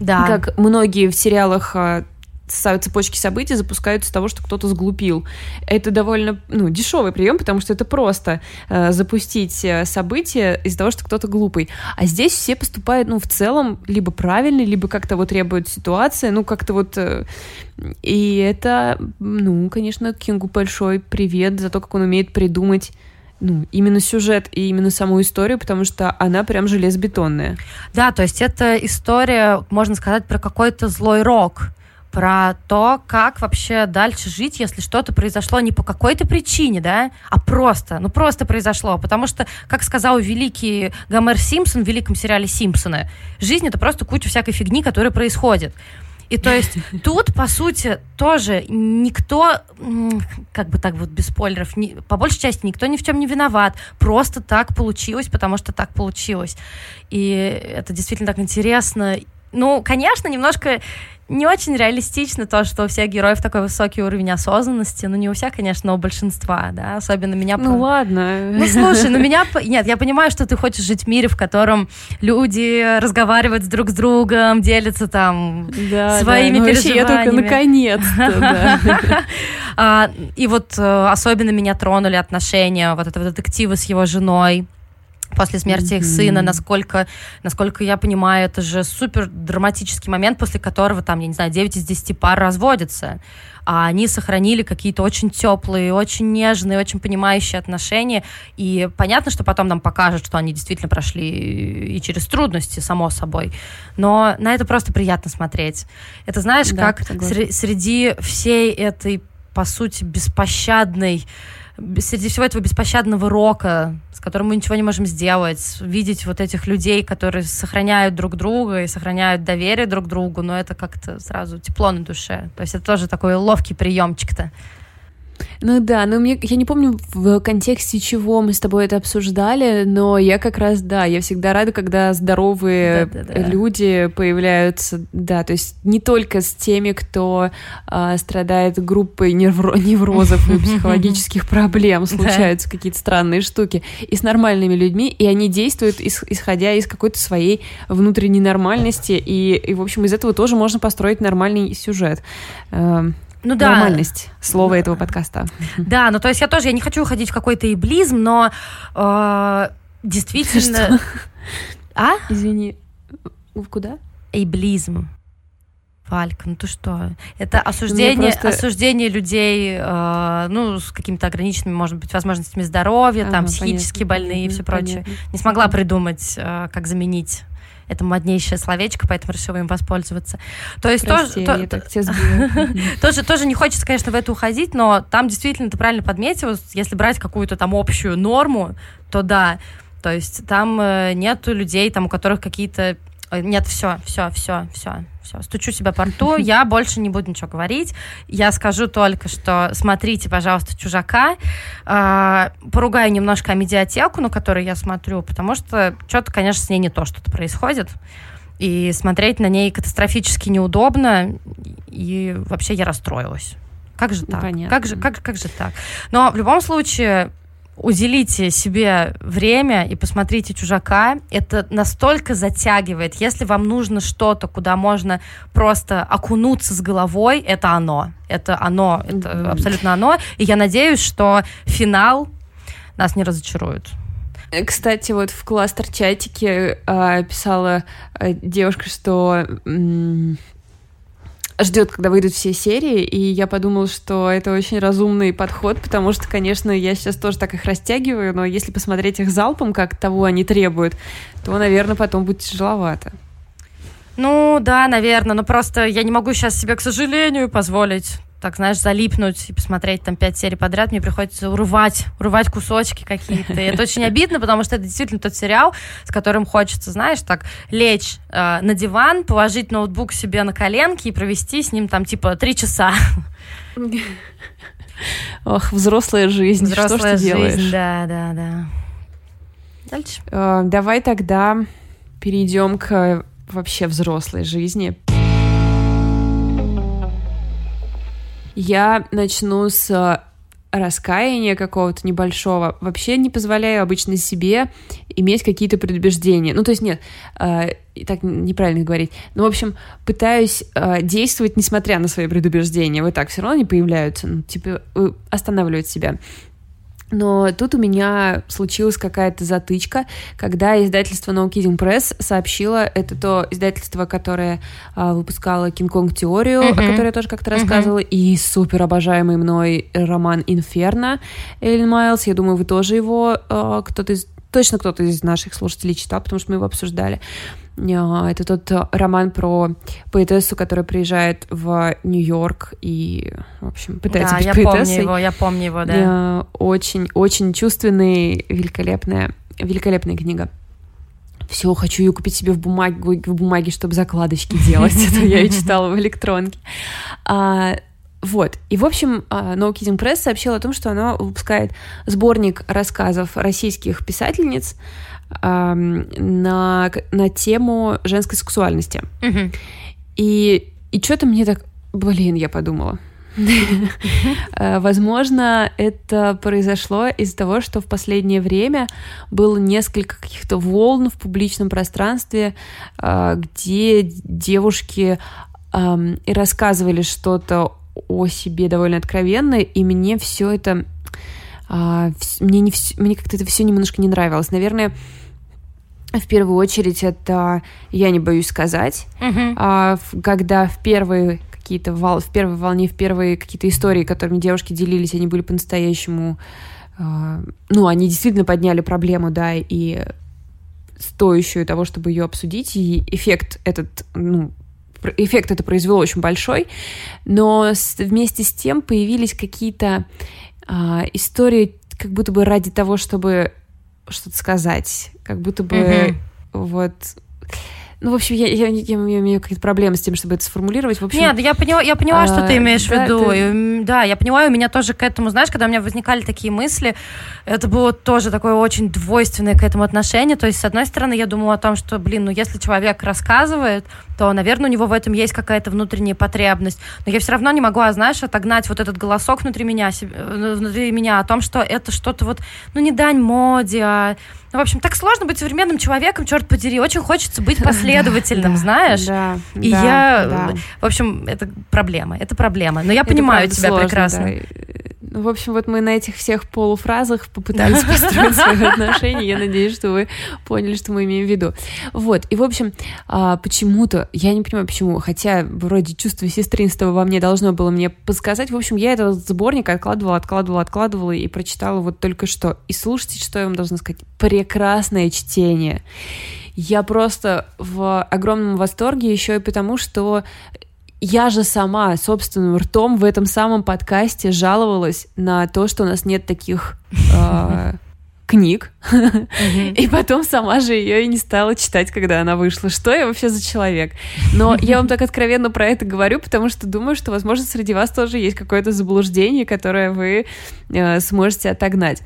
Да. Как многие в сериалах а, цепочки событий запускаются с того, что кто-то сглупил. Это довольно ну, дешевый прием, потому что это просто э, запустить события из-за того, что кто-то глупый. А здесь все поступают, ну, в целом, либо правильно, либо как-то вот требует ситуация, ну, как-то вот... Э, и это, ну, конечно, Кингу большой привет за то, как он умеет придумать ну, именно сюжет и именно саму историю, потому что она прям железобетонная. Да, то есть это история, можно сказать, про какой-то злой рок про то, как вообще дальше жить, если что-то произошло не по какой-то причине, да, а просто, ну просто произошло. Потому что, как сказал великий Гомер Симпсон в великом сериале «Симпсоны», жизнь — это просто куча всякой фигни, которая происходит. И то есть тут, по сути, тоже никто, как бы так вот без спойлеров, не, по большей части никто ни в чем не виноват. Просто так получилось, потому что так получилось. И это действительно так интересно. Ну, конечно, немножко не очень реалистично то, что у всех героев такой высокий уровень осознанности. Ну, не у всех, конечно, но у большинства, да, особенно меня... Ну, ладно. Ну, слушай, ну, меня... Нет, я понимаю, что ты хочешь жить в мире, в котором люди разговаривают друг с другом, делятся там да, своими да, ну, переживаниями. я только наконец-то, <laughs> а, И вот э, особенно меня тронули отношения вот этого детектива с его женой, после смерти их сына, насколько, насколько я понимаю, это же супер драматический момент, после которого там, я не знаю, 9 из 10 пар разводятся. А они сохранили какие-то очень теплые, очень нежные, очень понимающие отношения. И понятно, что потом нам покажут, что они действительно прошли и через трудности, само собой. Но на это просто приятно смотреть. Это знаешь, да, как сре- среди всей этой, по сути, беспощадной среди всего этого беспощадного рока, с которым мы ничего не можем сделать, видеть вот этих людей, которые сохраняют друг друга и сохраняют доверие друг другу, но это как-то сразу тепло на душе. То есть это тоже такой ловкий приемчик-то. Ну да, но мне, я не помню в контексте чего мы с тобой это обсуждали, но я как раз, да, я всегда рада, когда здоровые да, да, да. люди появляются, да, то есть не только с теми, кто а, страдает группой невро неврозов и <laughs> психологических проблем, случаются какие-то странные штуки, и с нормальными людьми, и они действуют исходя из какой-то своей внутренней нормальности, и, и, в общем, из этого тоже можно построить нормальный сюжет. Ну, да. нормальность слова этого подкаста. <laughs> Да, ну то есть я тоже, я не хочу уходить в какой-то иблизм, но э, действительно... А? Извини, куда? Эйблизм. Валька, ну ты что? Это осуждение, просто... осуждение людей, э, ну, с какими-то ограниченными, может быть, возможностями здоровья, ага, там, психически понятно, больные и все прочее. Понятно. Не смогла придумать, э, как заменить это моднейшее словечко, поэтому решила им воспользоваться. То есть Прости, тоже, то, <laughs> тоже, тоже не хочется, конечно, в это уходить, но там действительно ты правильно подметил, если брать какую-то там общую норму, то да, то есть там э, нету людей, там, у которых какие-то нет, все, все, все, все, все. Стучу себя по рту, <laughs> я больше не буду ничего говорить. Я скажу только, что смотрите, пожалуйста, «Чужака». Э, поругаю немножко о медиатеку, на которой я смотрю, потому что что-то, конечно, с ней не то что-то происходит. И смотреть на ней катастрофически неудобно, и вообще я расстроилась. Как же так? Понятно. Как же, как, как же так? Но в любом случае, уделите себе время и посмотрите «Чужака». Это настолько затягивает. Если вам нужно что-то, куда можно просто окунуться с головой, это оно. Это оно. Это абсолютно оно. И я надеюсь, что финал нас не разочарует. Кстати, вот в кластер-чатике э, писала э, девушка, что ждет, когда выйдут все серии, и я подумала, что это очень разумный подход, потому что, конечно, я сейчас тоже так их растягиваю, но если посмотреть их залпом, как того они требуют, то, наверное, потом будет тяжеловато. Ну да, наверное, но просто я не могу сейчас себе, к сожалению, позволить так, знаешь, залипнуть и посмотреть там пять серий подряд, мне приходится урывать, урывать кусочки какие-то. И это очень обидно, потому что это действительно тот сериал, с которым хочется, знаешь, так лечь э, на диван, положить ноутбук себе на коленки и провести с ним там типа три часа. Ох, взрослая жизнь. Взрослая Что ж ты жизнь, делаешь? Да, да, да. Дальше. Э, давай тогда перейдем к вообще взрослой жизни. Я начну с э, раскаяния какого-то небольшого. Вообще не позволяю обычно себе иметь какие-то предубеждения. Ну, то есть нет, э, так неправильно говорить. Ну, в общем, пытаюсь э, действовать, несмотря на свои предубеждения. Вот так все равно они появляются. Ну, типа, э, останавливать себя. Но тут у меня случилась какая-то затычка, когда издательство No Kidding Press сообщило, это то издательство, которое а, выпускало Кинг-Конг теорию, mm-hmm. о которой я тоже как-то mm-hmm. рассказывала, и супер обожаемый мной роман Инферно Эллен Майлз. Я думаю, вы тоже его а, кто-то из точно кто-то из наших слушателей читал, потому что мы его обсуждали. А, это тот э, роман про поэтессу, которая приезжает в Нью-Йорк и, в общем, пытается да, быть я поэтессой. помню его, я помню его, да. Очень, очень чувственный, великолепная, великолепная книга. все, хочу ее купить себе в бумаге, в бумаге чтобы закладочки делать. Это я и читала в электронке. А, вот. И, в общем, а, No Kidding Press сообщила о том, что она выпускает сборник рассказов российских писательниц а, на, на тему женской сексуальности. Мгм. И, и что-то мне так... Блин, я подумала. Э, Возможно, это произошло из-за того, что в последнее время было несколько каких-то волн в публичном пространстве, э, где девушки и рассказывали что-то о себе довольно откровенно, и мне все это а, мне, не вс- мне как-то это все немножко не нравилось. Наверное, в первую очередь это я не боюсь сказать, Мгм. а, когда в первые какие-то вол- в первой волне, в первые какие-то истории, которыми девушки делились, они были по-настоящему, а, ну, они действительно подняли проблему, да, и стоящую того, чтобы ее обсудить, и эффект этот, ну, эффект это произвело очень большой, но вместе с тем появились какие-то а, истории, как будто бы ради того, чтобы что-то сказать, как будто бы Мгм. вот ну, в общем, я, я, я- я имею какие-то проблемы с тем, чтобы это сформулировать. В общем, Нет, я поняла, я поняла, что а, ты имеешь да, в виду. ты- И, Да, я понимаю, у меня тоже к этому, знаешь, когда у меня возникали такие мысли, это было тоже такое очень двойственное к этому отношение. То есть, с одной стороны, я думала о том, что, блин, ну если человек рассказывает, то, наверное, у него в этом есть какая-то внутренняя потребность. Но я все равно не могла, знаешь, отогнать вот этот голосок внутри меня, э, внутри меня о том, что это что-то вот, ну, не дань моде, а... Ну, в общем, так сложно быть современным человеком, черт подери. Очень хочется быть <laughs> последовательным, знаешь? Да, И я, в общем, это проблема, это проблема. Но я понимаю тебя прекрасно. Ну, В общем, вот мы на этих всех полуфразах попытались построить свои <laughs> отношения. Я надеюсь, что вы поняли, что мы имеем в виду. Вот. И, в общем, а, почему-то, я не понимаю, почему, хотя вроде чувство сестринства во мне должно было мне подсказать. В общем, я этот сборник откладывала, откладывала, откладывала и прочитала вот только что. И слушайте, что я вам должна сказать. Прекрасное чтение. Я просто в огромном восторге еще и потому, что я же сама собственным ртом в этом самом подкасте жаловалась на то, что у нас нет таких э, <laughs> книг, <laughs> и потом сама же ее и не стала читать, когда она вышла. Что я вообще за человек? Но <laughs> я вам так откровенно про это говорю, потому что думаю, что, возможно, среди вас тоже есть какое-то заблуждение, которое вы э, сможете отогнать.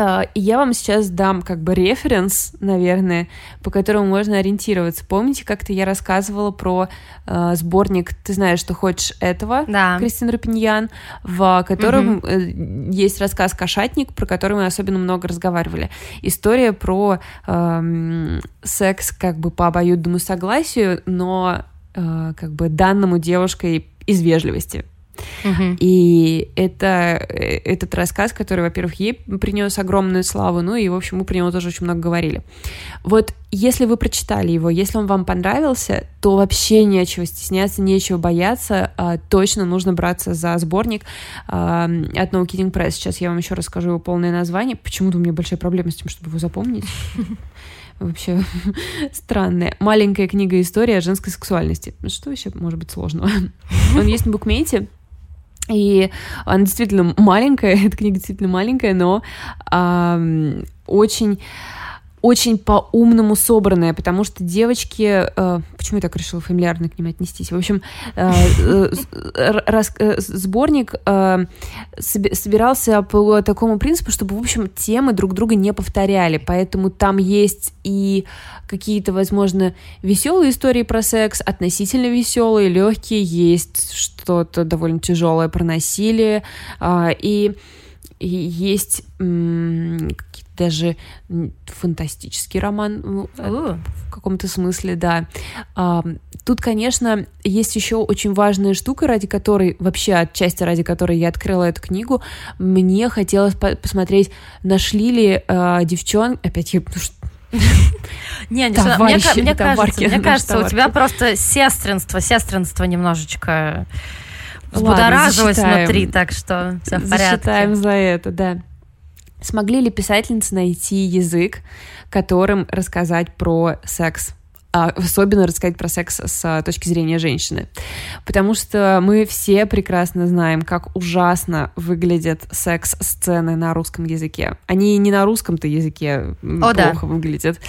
А, И я вам сейчас дам как бы референс, наверное, по которому можно ориентироваться. Помните, как-то я рассказывала про э, сборник «Ты знаешь, что хочешь этого» Да. Кристин Рапиньян, в котором э, есть рассказ «Кошатник», про который мы особенно много разговаривали. История про эм, секс как бы по обоюдному согласию, но э, как бы данному девушкой из вежливости. Мгм. И это э, этот рассказ, который, во-первых, ей принес огромную славу, ну и, в общем, мы про него тоже очень много говорили. Вот если вы прочитали его, если он вам понравился, то вообще нечего стесняться, нечего бояться, а, точно нужно браться за сборник а, от No Kidding Press. Сейчас я вам еще расскажу его полное название. Почему-то у меня большая проблема с тем, чтобы его запомнить. <laughs> Вообще странная. Маленькая книга история о женской сексуальности. Что еще может быть сложного? <laughs> Он есть на букмейте. И она действительно маленькая, <laughs> эта книга действительно маленькая, но ам, очень очень по-умному собранная, потому что девочки... э, почему я так решила фамильярно к ним отнестись? В общем, э, э, с- р- рас- э, сборник э, соби- собирался по такому принципу, чтобы, в общем, темы друг друга не повторяли, поэтому там есть и какие-то, возможно, веселые истории про секс, относительно веселые, легкие, есть что-то довольно тяжелое про насилие, а, и, и есть даже фантастический роман ну, У. в каком-то смысле, да. А, Тут, конечно, есть еще очень важная штука, ради которой, вообще отчасти ради которой я открыла эту книгу. Мне хотелось по- посмотреть, нашли ли э, девчон... Опять я... ну, Не, мне, ка- мне кажется, мне наши кажется, у тебя просто сестринство, сестринство немножечко Ладно, взбудоражилось засчитаем. внутри, так что все в порядке. Засчитаем за это, да. Смогли ли писательницы найти язык, которым рассказать про секс? а особенно рассказать про секс с точки зрения женщины. Потому что мы все прекрасно знаем, как ужасно выглядят секс-сцены на русском языке. Они не на русском-то языке О, плохо да. выглядят,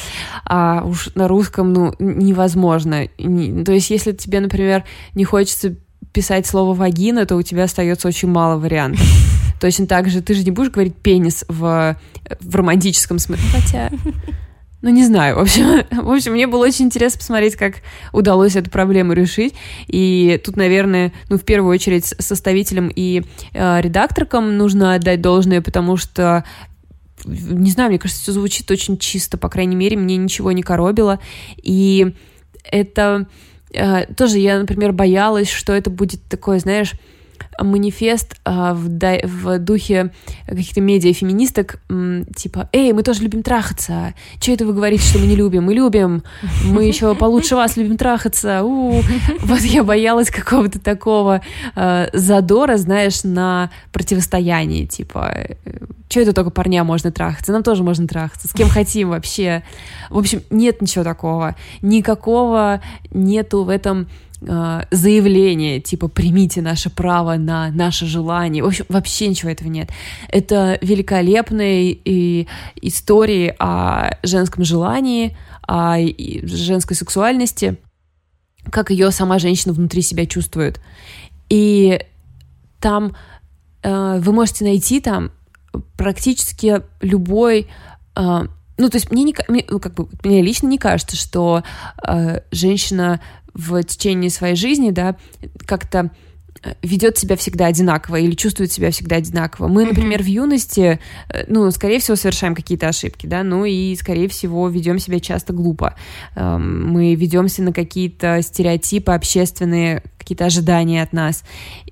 а уж на русском, ну, невозможно. То есть, если тебе, например, не хочется писать слово вагина, то у тебя остается очень мало вариантов. <laughs> Точно так же ты же не будешь говорить пенис в, в романтическом смысле. Хотя <laughs> ну, не знаю, в общем, <laughs> в общем, мне было очень интересно посмотреть, как удалось эту проблему решить. И тут, наверное, ну, в первую очередь составителям и э, редакторкам нужно отдать должное, потому что не знаю, мне кажется, все звучит очень чисто, по крайней мере, мне ничего не коробило. И это тоже я, например, боялась, что это будет такое, знаешь, манифест а, в, духе каких-то медиа-феминисток, типа, эй, мы тоже любим трахаться. Че это вы говорите, что мы не любим? Мы любим. Мы еще получше вас любим трахаться. У-у-у. Вот я боялась какого-то такого а, задора, знаешь, на противостоянии. Типа, что это только парня можно трахаться? Нам тоже можно трахаться. С кем хотим вообще. В общем, нет ничего такого. Никакого нету в этом э, заявление, типа примите наше право на наше желание. В общем, вообще ничего этого нет. Это великолепные и истории о женском желании, о женской сексуальности, как ее сама женщина внутри себя чувствует. И там э, вы можете найти там практически любой э, ну, то есть мне, не, мне, ну, как бы, мне лично не кажется, что э, женщина в течение своей жизни, да, как-то э, ведет себя всегда одинаково или чувствует себя всегда одинаково. Мы, например, в юности, э, ну, скорее всего, совершаем какие-то ошибки, да, ну и, скорее всего, ведем себя часто глупо. Эм, мы ведемся на какие-то стереотипы общественные, какие-то ожидания от нас.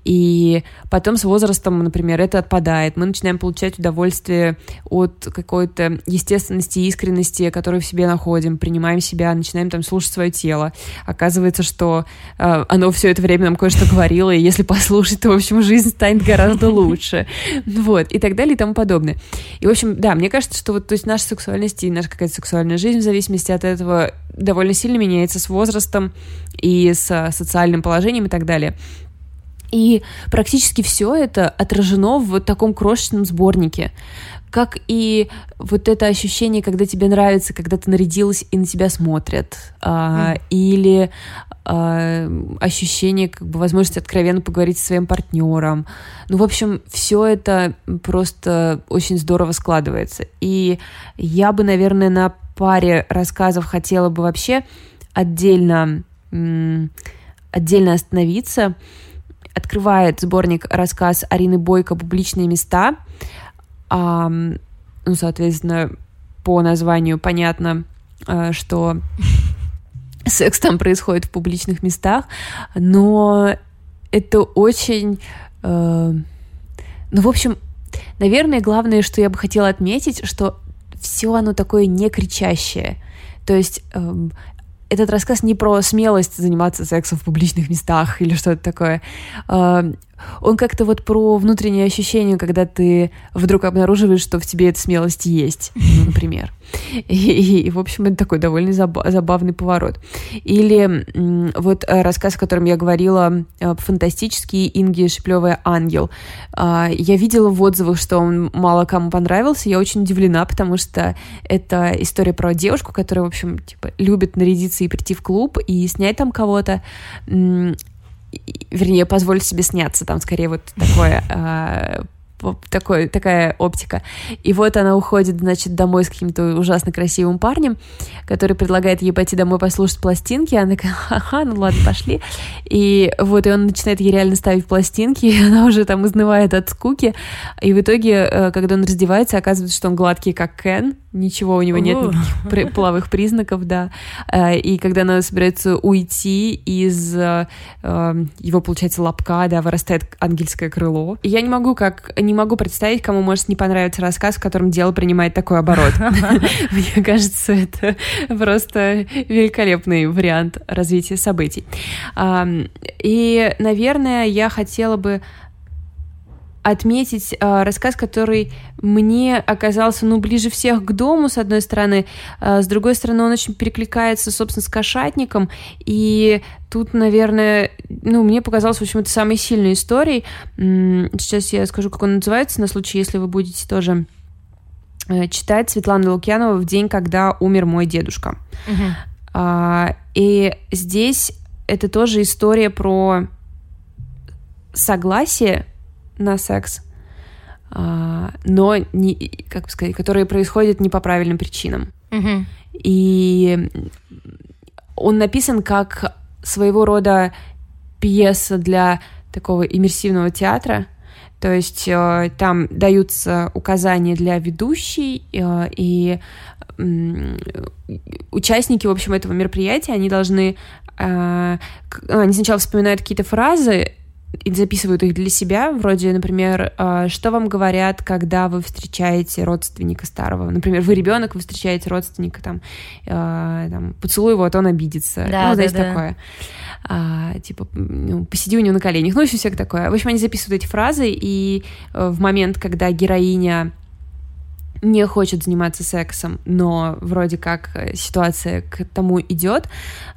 И потом с возрастом, например, это отпадает. Мы начинаем получать удовольствие от какой-то естественности, искренности, которую в себе находим, принимаем себя, начинаем там слушать свое тело. Оказывается, что э, оно все это время нам кое-что говорило, и если послушать, то, в общем, жизнь станет гораздо лучше. Вот, и так далее, и тому подобное. И, в общем, да, мне кажется, что вот, то есть наша сексуальность и наша какая-то сексуальная жизнь в зависимости от этого довольно сильно меняется с возрастом и с социальным положением и так далее. И практически все это отражено в вот таком крошечном сборнике. Как и вот это ощущение, когда тебе нравится, когда ты нарядилась и на тебя смотрят. А, mm. Или а, ощущение, как бы, возможности откровенно поговорить со своим партнером. Ну, в общем, все это просто очень здорово складывается. И я бы, наверное, на паре рассказов хотела бы вообще отдельно, отдельно остановиться. Открывает сборник рассказ Арины Бойко «Публичные места». А, ну, соответственно, по названию понятно, а, что <laughs> секс там происходит в публичных местах, но это очень... Э, ну, в общем, наверное, главное, что я бы хотела отметить, что все оно такое не кричащее. То есть эм, этот рассказ не про смелость заниматься сексом в публичных местах или что-то такое. Он как-то вот про внутреннее ощущение, когда ты вдруг обнаруживаешь, что в тебе эта смелость есть, ну, <laughs> например. И, и, и, в общем, это такой довольно забавный поворот. Или вот э, рассказ, о котором я говорила, э, фантастический Инги Шиплевая «Ангел». А, я видела в отзывах, что он мало кому понравился. Я очень удивлена, потому что это история про девушку, которая, в общем, типа, любит нарядиться и прийти в клуб и снять там кого-то вернее, позволить себе сняться, там скорее вот такое э, такой, такая оптика. И вот она уходит, значит, домой с каким-то ужасно красивым парнем, который предлагает ей пойти домой послушать пластинки. Она такая, ага, ну ладно, пошли. И вот, и он начинает ей реально ставить пластинки, и она уже там изнывает от скуки. И в итоге, э, когда он раздевается, оказывается, что он гладкий, как Кен, ничего у него нет никаких половых признаков, да. Э, и когда она собирается уйти из э, его, получается, лобка, да, вырастает ангельское крыло. И я не могу как не могу представить, кому может не понравиться рассказ, в котором дело принимает такой оборот. <laughs> Мне кажется, это просто великолепный вариант развития событий. И, наверное, я хотела бы отметить э, рассказ, который мне оказался, ну, ближе всех к дому, с одной стороны, э, с другой стороны, он очень перекликается, собственно, с кошатником, и тут, наверное, ну, мне показалось, в общем, это самой сильной историей. Сейчас я скажу, как он называется, на случай, если вы будете тоже э, читать Светлана Лукьянова в день, когда умер мой дедушка. Угу. А, и здесь это тоже история про согласие на секс, а, но не, как бы сказать, которые происходят не по правильным причинам. Угу. И он написан как своего рода пьеса для такого иммерсивного театра. То есть э, там даются указания для ведущей, э, и э, участники, в общем, этого мероприятия, они должны... Э, они сначала вспоминают какие-то фразы, записывают их для себя, вроде, например, а, что вам говорят, когда вы встречаете родственника старого. Например, вы ребенок, вы встречаете родственника, там, э, там поцелуй его, а то он обидится. Да, ну, да, да. такое. А, типа, ну, посиди у него на коленях, ну, еще всякое такое. В общем, они записывают эти фразы, и э, в момент, когда героиня не хочет заниматься сексом, но вроде как э, ситуация к тому идет,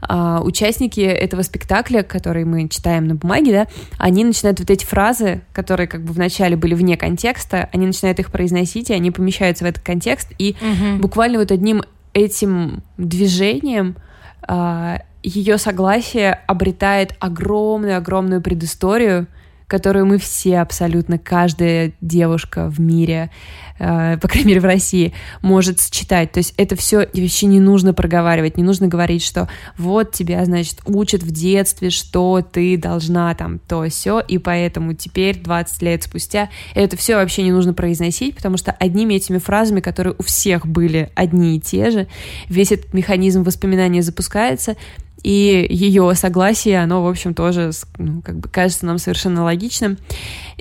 а, участники этого спектакля, который мы читаем на бумаге, да, они начинают вот эти фразы, которые как бы вначале были вне контекста, они начинают их произносить, и они помещаются в этот контекст, и угу. буквально вот одним этим движением а, ее согласие обретает огромную-огромную предысторию, которую мы все, абсолютно каждая девушка в мире, э, по крайней мере в России, может считать. То есть это все вообще не нужно проговаривать, не нужно говорить, что вот тебя, значит, учат в детстве, что ты должна там то все, и поэтому теперь, 20 лет спустя, это все вообще не нужно произносить, потому что одними этими фразами, которые у всех были одни и те же, весь этот механизм воспоминания запускается, и ее согласие, оно, в общем, тоже, ну, как бы кажется нам совершенно логичным.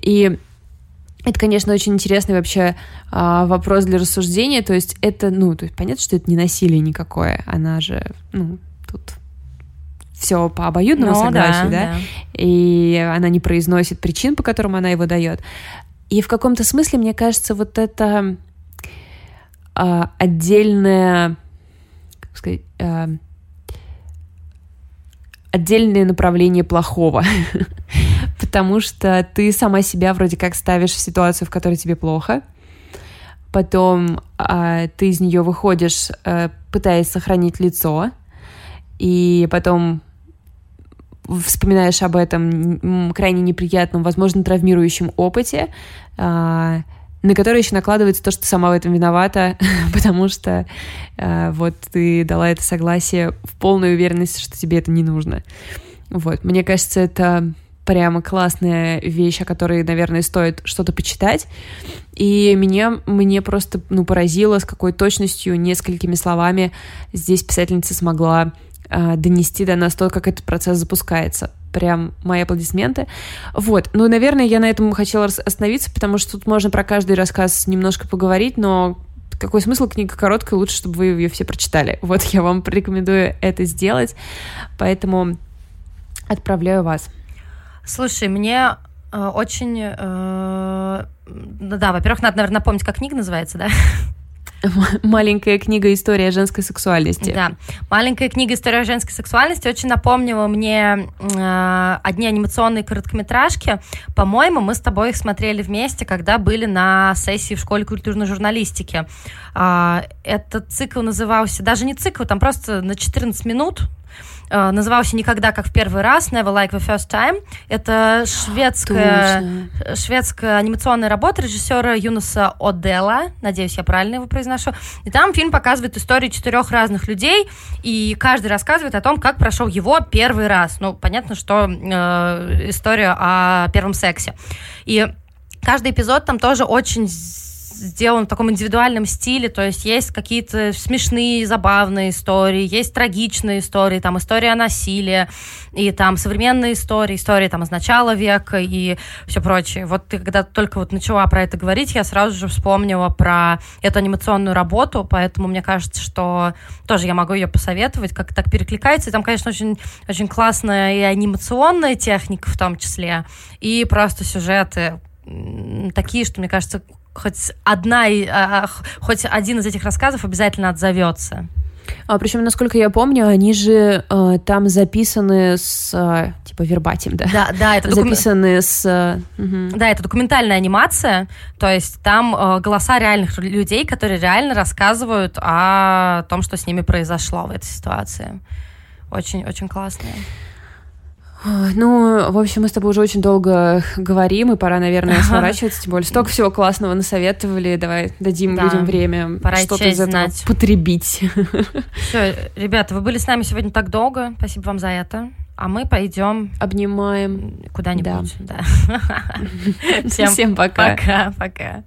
И это, конечно, очень интересный вообще а, вопрос для рассуждения. То есть это, ну, то есть понятно, что это не насилие никакое. Она же, ну, тут все по обоюдному ну, согласию, да, да? да? И она не произносит причин, по которым она его дает. И в каком-то смысле, мне кажется, вот это а, отдельное, как сказать, а, отдельное направление плохого, <laughs> потому что ты сама себя вроде как ставишь в ситуацию, в которой тебе плохо, потом а, ты из нее выходишь, а, пытаясь сохранить лицо, и потом вспоминаешь об этом крайне неприятном, возможно, травмирующем опыте, а, на который еще накладывается то, что сама в этом виновата, <laughs> потому что э, вот ты дала это согласие в полной уверенности, что тебе это не нужно. Вот, мне кажется, это прямо классная вещь, о которой, наверное, стоит что-то почитать. И меня, мне просто ну, поразило, с какой точностью, несколькими словами здесь писательница смогла э, донести до нас то, как этот процесс запускается прям мои аплодисменты. Вот, ну, наверное, я на этом хотела остановиться, потому что тут можно про каждый рассказ немножко поговорить, но какой смысл книга короткая, лучше, чтобы вы ее все прочитали. Вот я вам порекомендую это сделать, поэтому отправляю вас. Слушай, мне э, очень... Э, да, во-первых, надо, наверное, напомнить, как книга называется, да? <laughs> маленькая книга «История женской сексуальности». Да, маленькая книга «История женской сексуальности» очень напомнила мне э, одни анимационные короткометражки. По-моему, мы с тобой их смотрели вместе, когда были на сессии в школе культурной журналистики. Э, этот цикл назывался, даже не цикл, там просто на 14 минут Э, назывался «Никогда как в первый раз», «Never like the first time». Это шведская, шведская анимационная работа режиссера Юнуса Одела, надеюсь, я правильно его произношу. И там фильм показывает историю четырех разных людей, и каждый рассказывает о том, как прошел его первый раз. Ну, понятно, что э, история о первом сексе. И каждый эпизод там тоже очень сделан в таком индивидуальном стиле, то есть есть какие-то смешные, забавные истории, есть трагичные истории, там история насилия, и там современные истории, истории там из начала века и все прочее. Вот ты когда только вот начала про это говорить, я сразу же вспомнила про эту анимационную работу, поэтому мне кажется, что тоже я могу ее посоветовать, как так перекликается. И там, конечно, очень, очень классная и анимационная техника в том числе, и просто сюжеты такие, что, мне кажется, хоть одна, а, хоть один из этих рассказов обязательно отзовется. А, причем, насколько я помню, они же э, там записаны с э, типа вербатим, да? Да, да, это докум... записаны с. Э, угу. Да, это документальная анимация, то есть там э, голоса реальных людей, которые реально рассказывают о том, что с ними произошло в этой ситуации. Очень, очень классная. Ну, в общем, мы с тобой уже очень долго говорим, и пора, наверное, сворачиваться, тем более столько всего классного насоветовали, давай дадим да. людям время пора что-то из этого знать. потребить. Все, ребята, вы были с нами сегодня так долго, спасибо вам за это. А мы пойдем... Обнимаем. Куда-нибудь, да. да. <laughs> Всем, Всем пока. Пока, пока.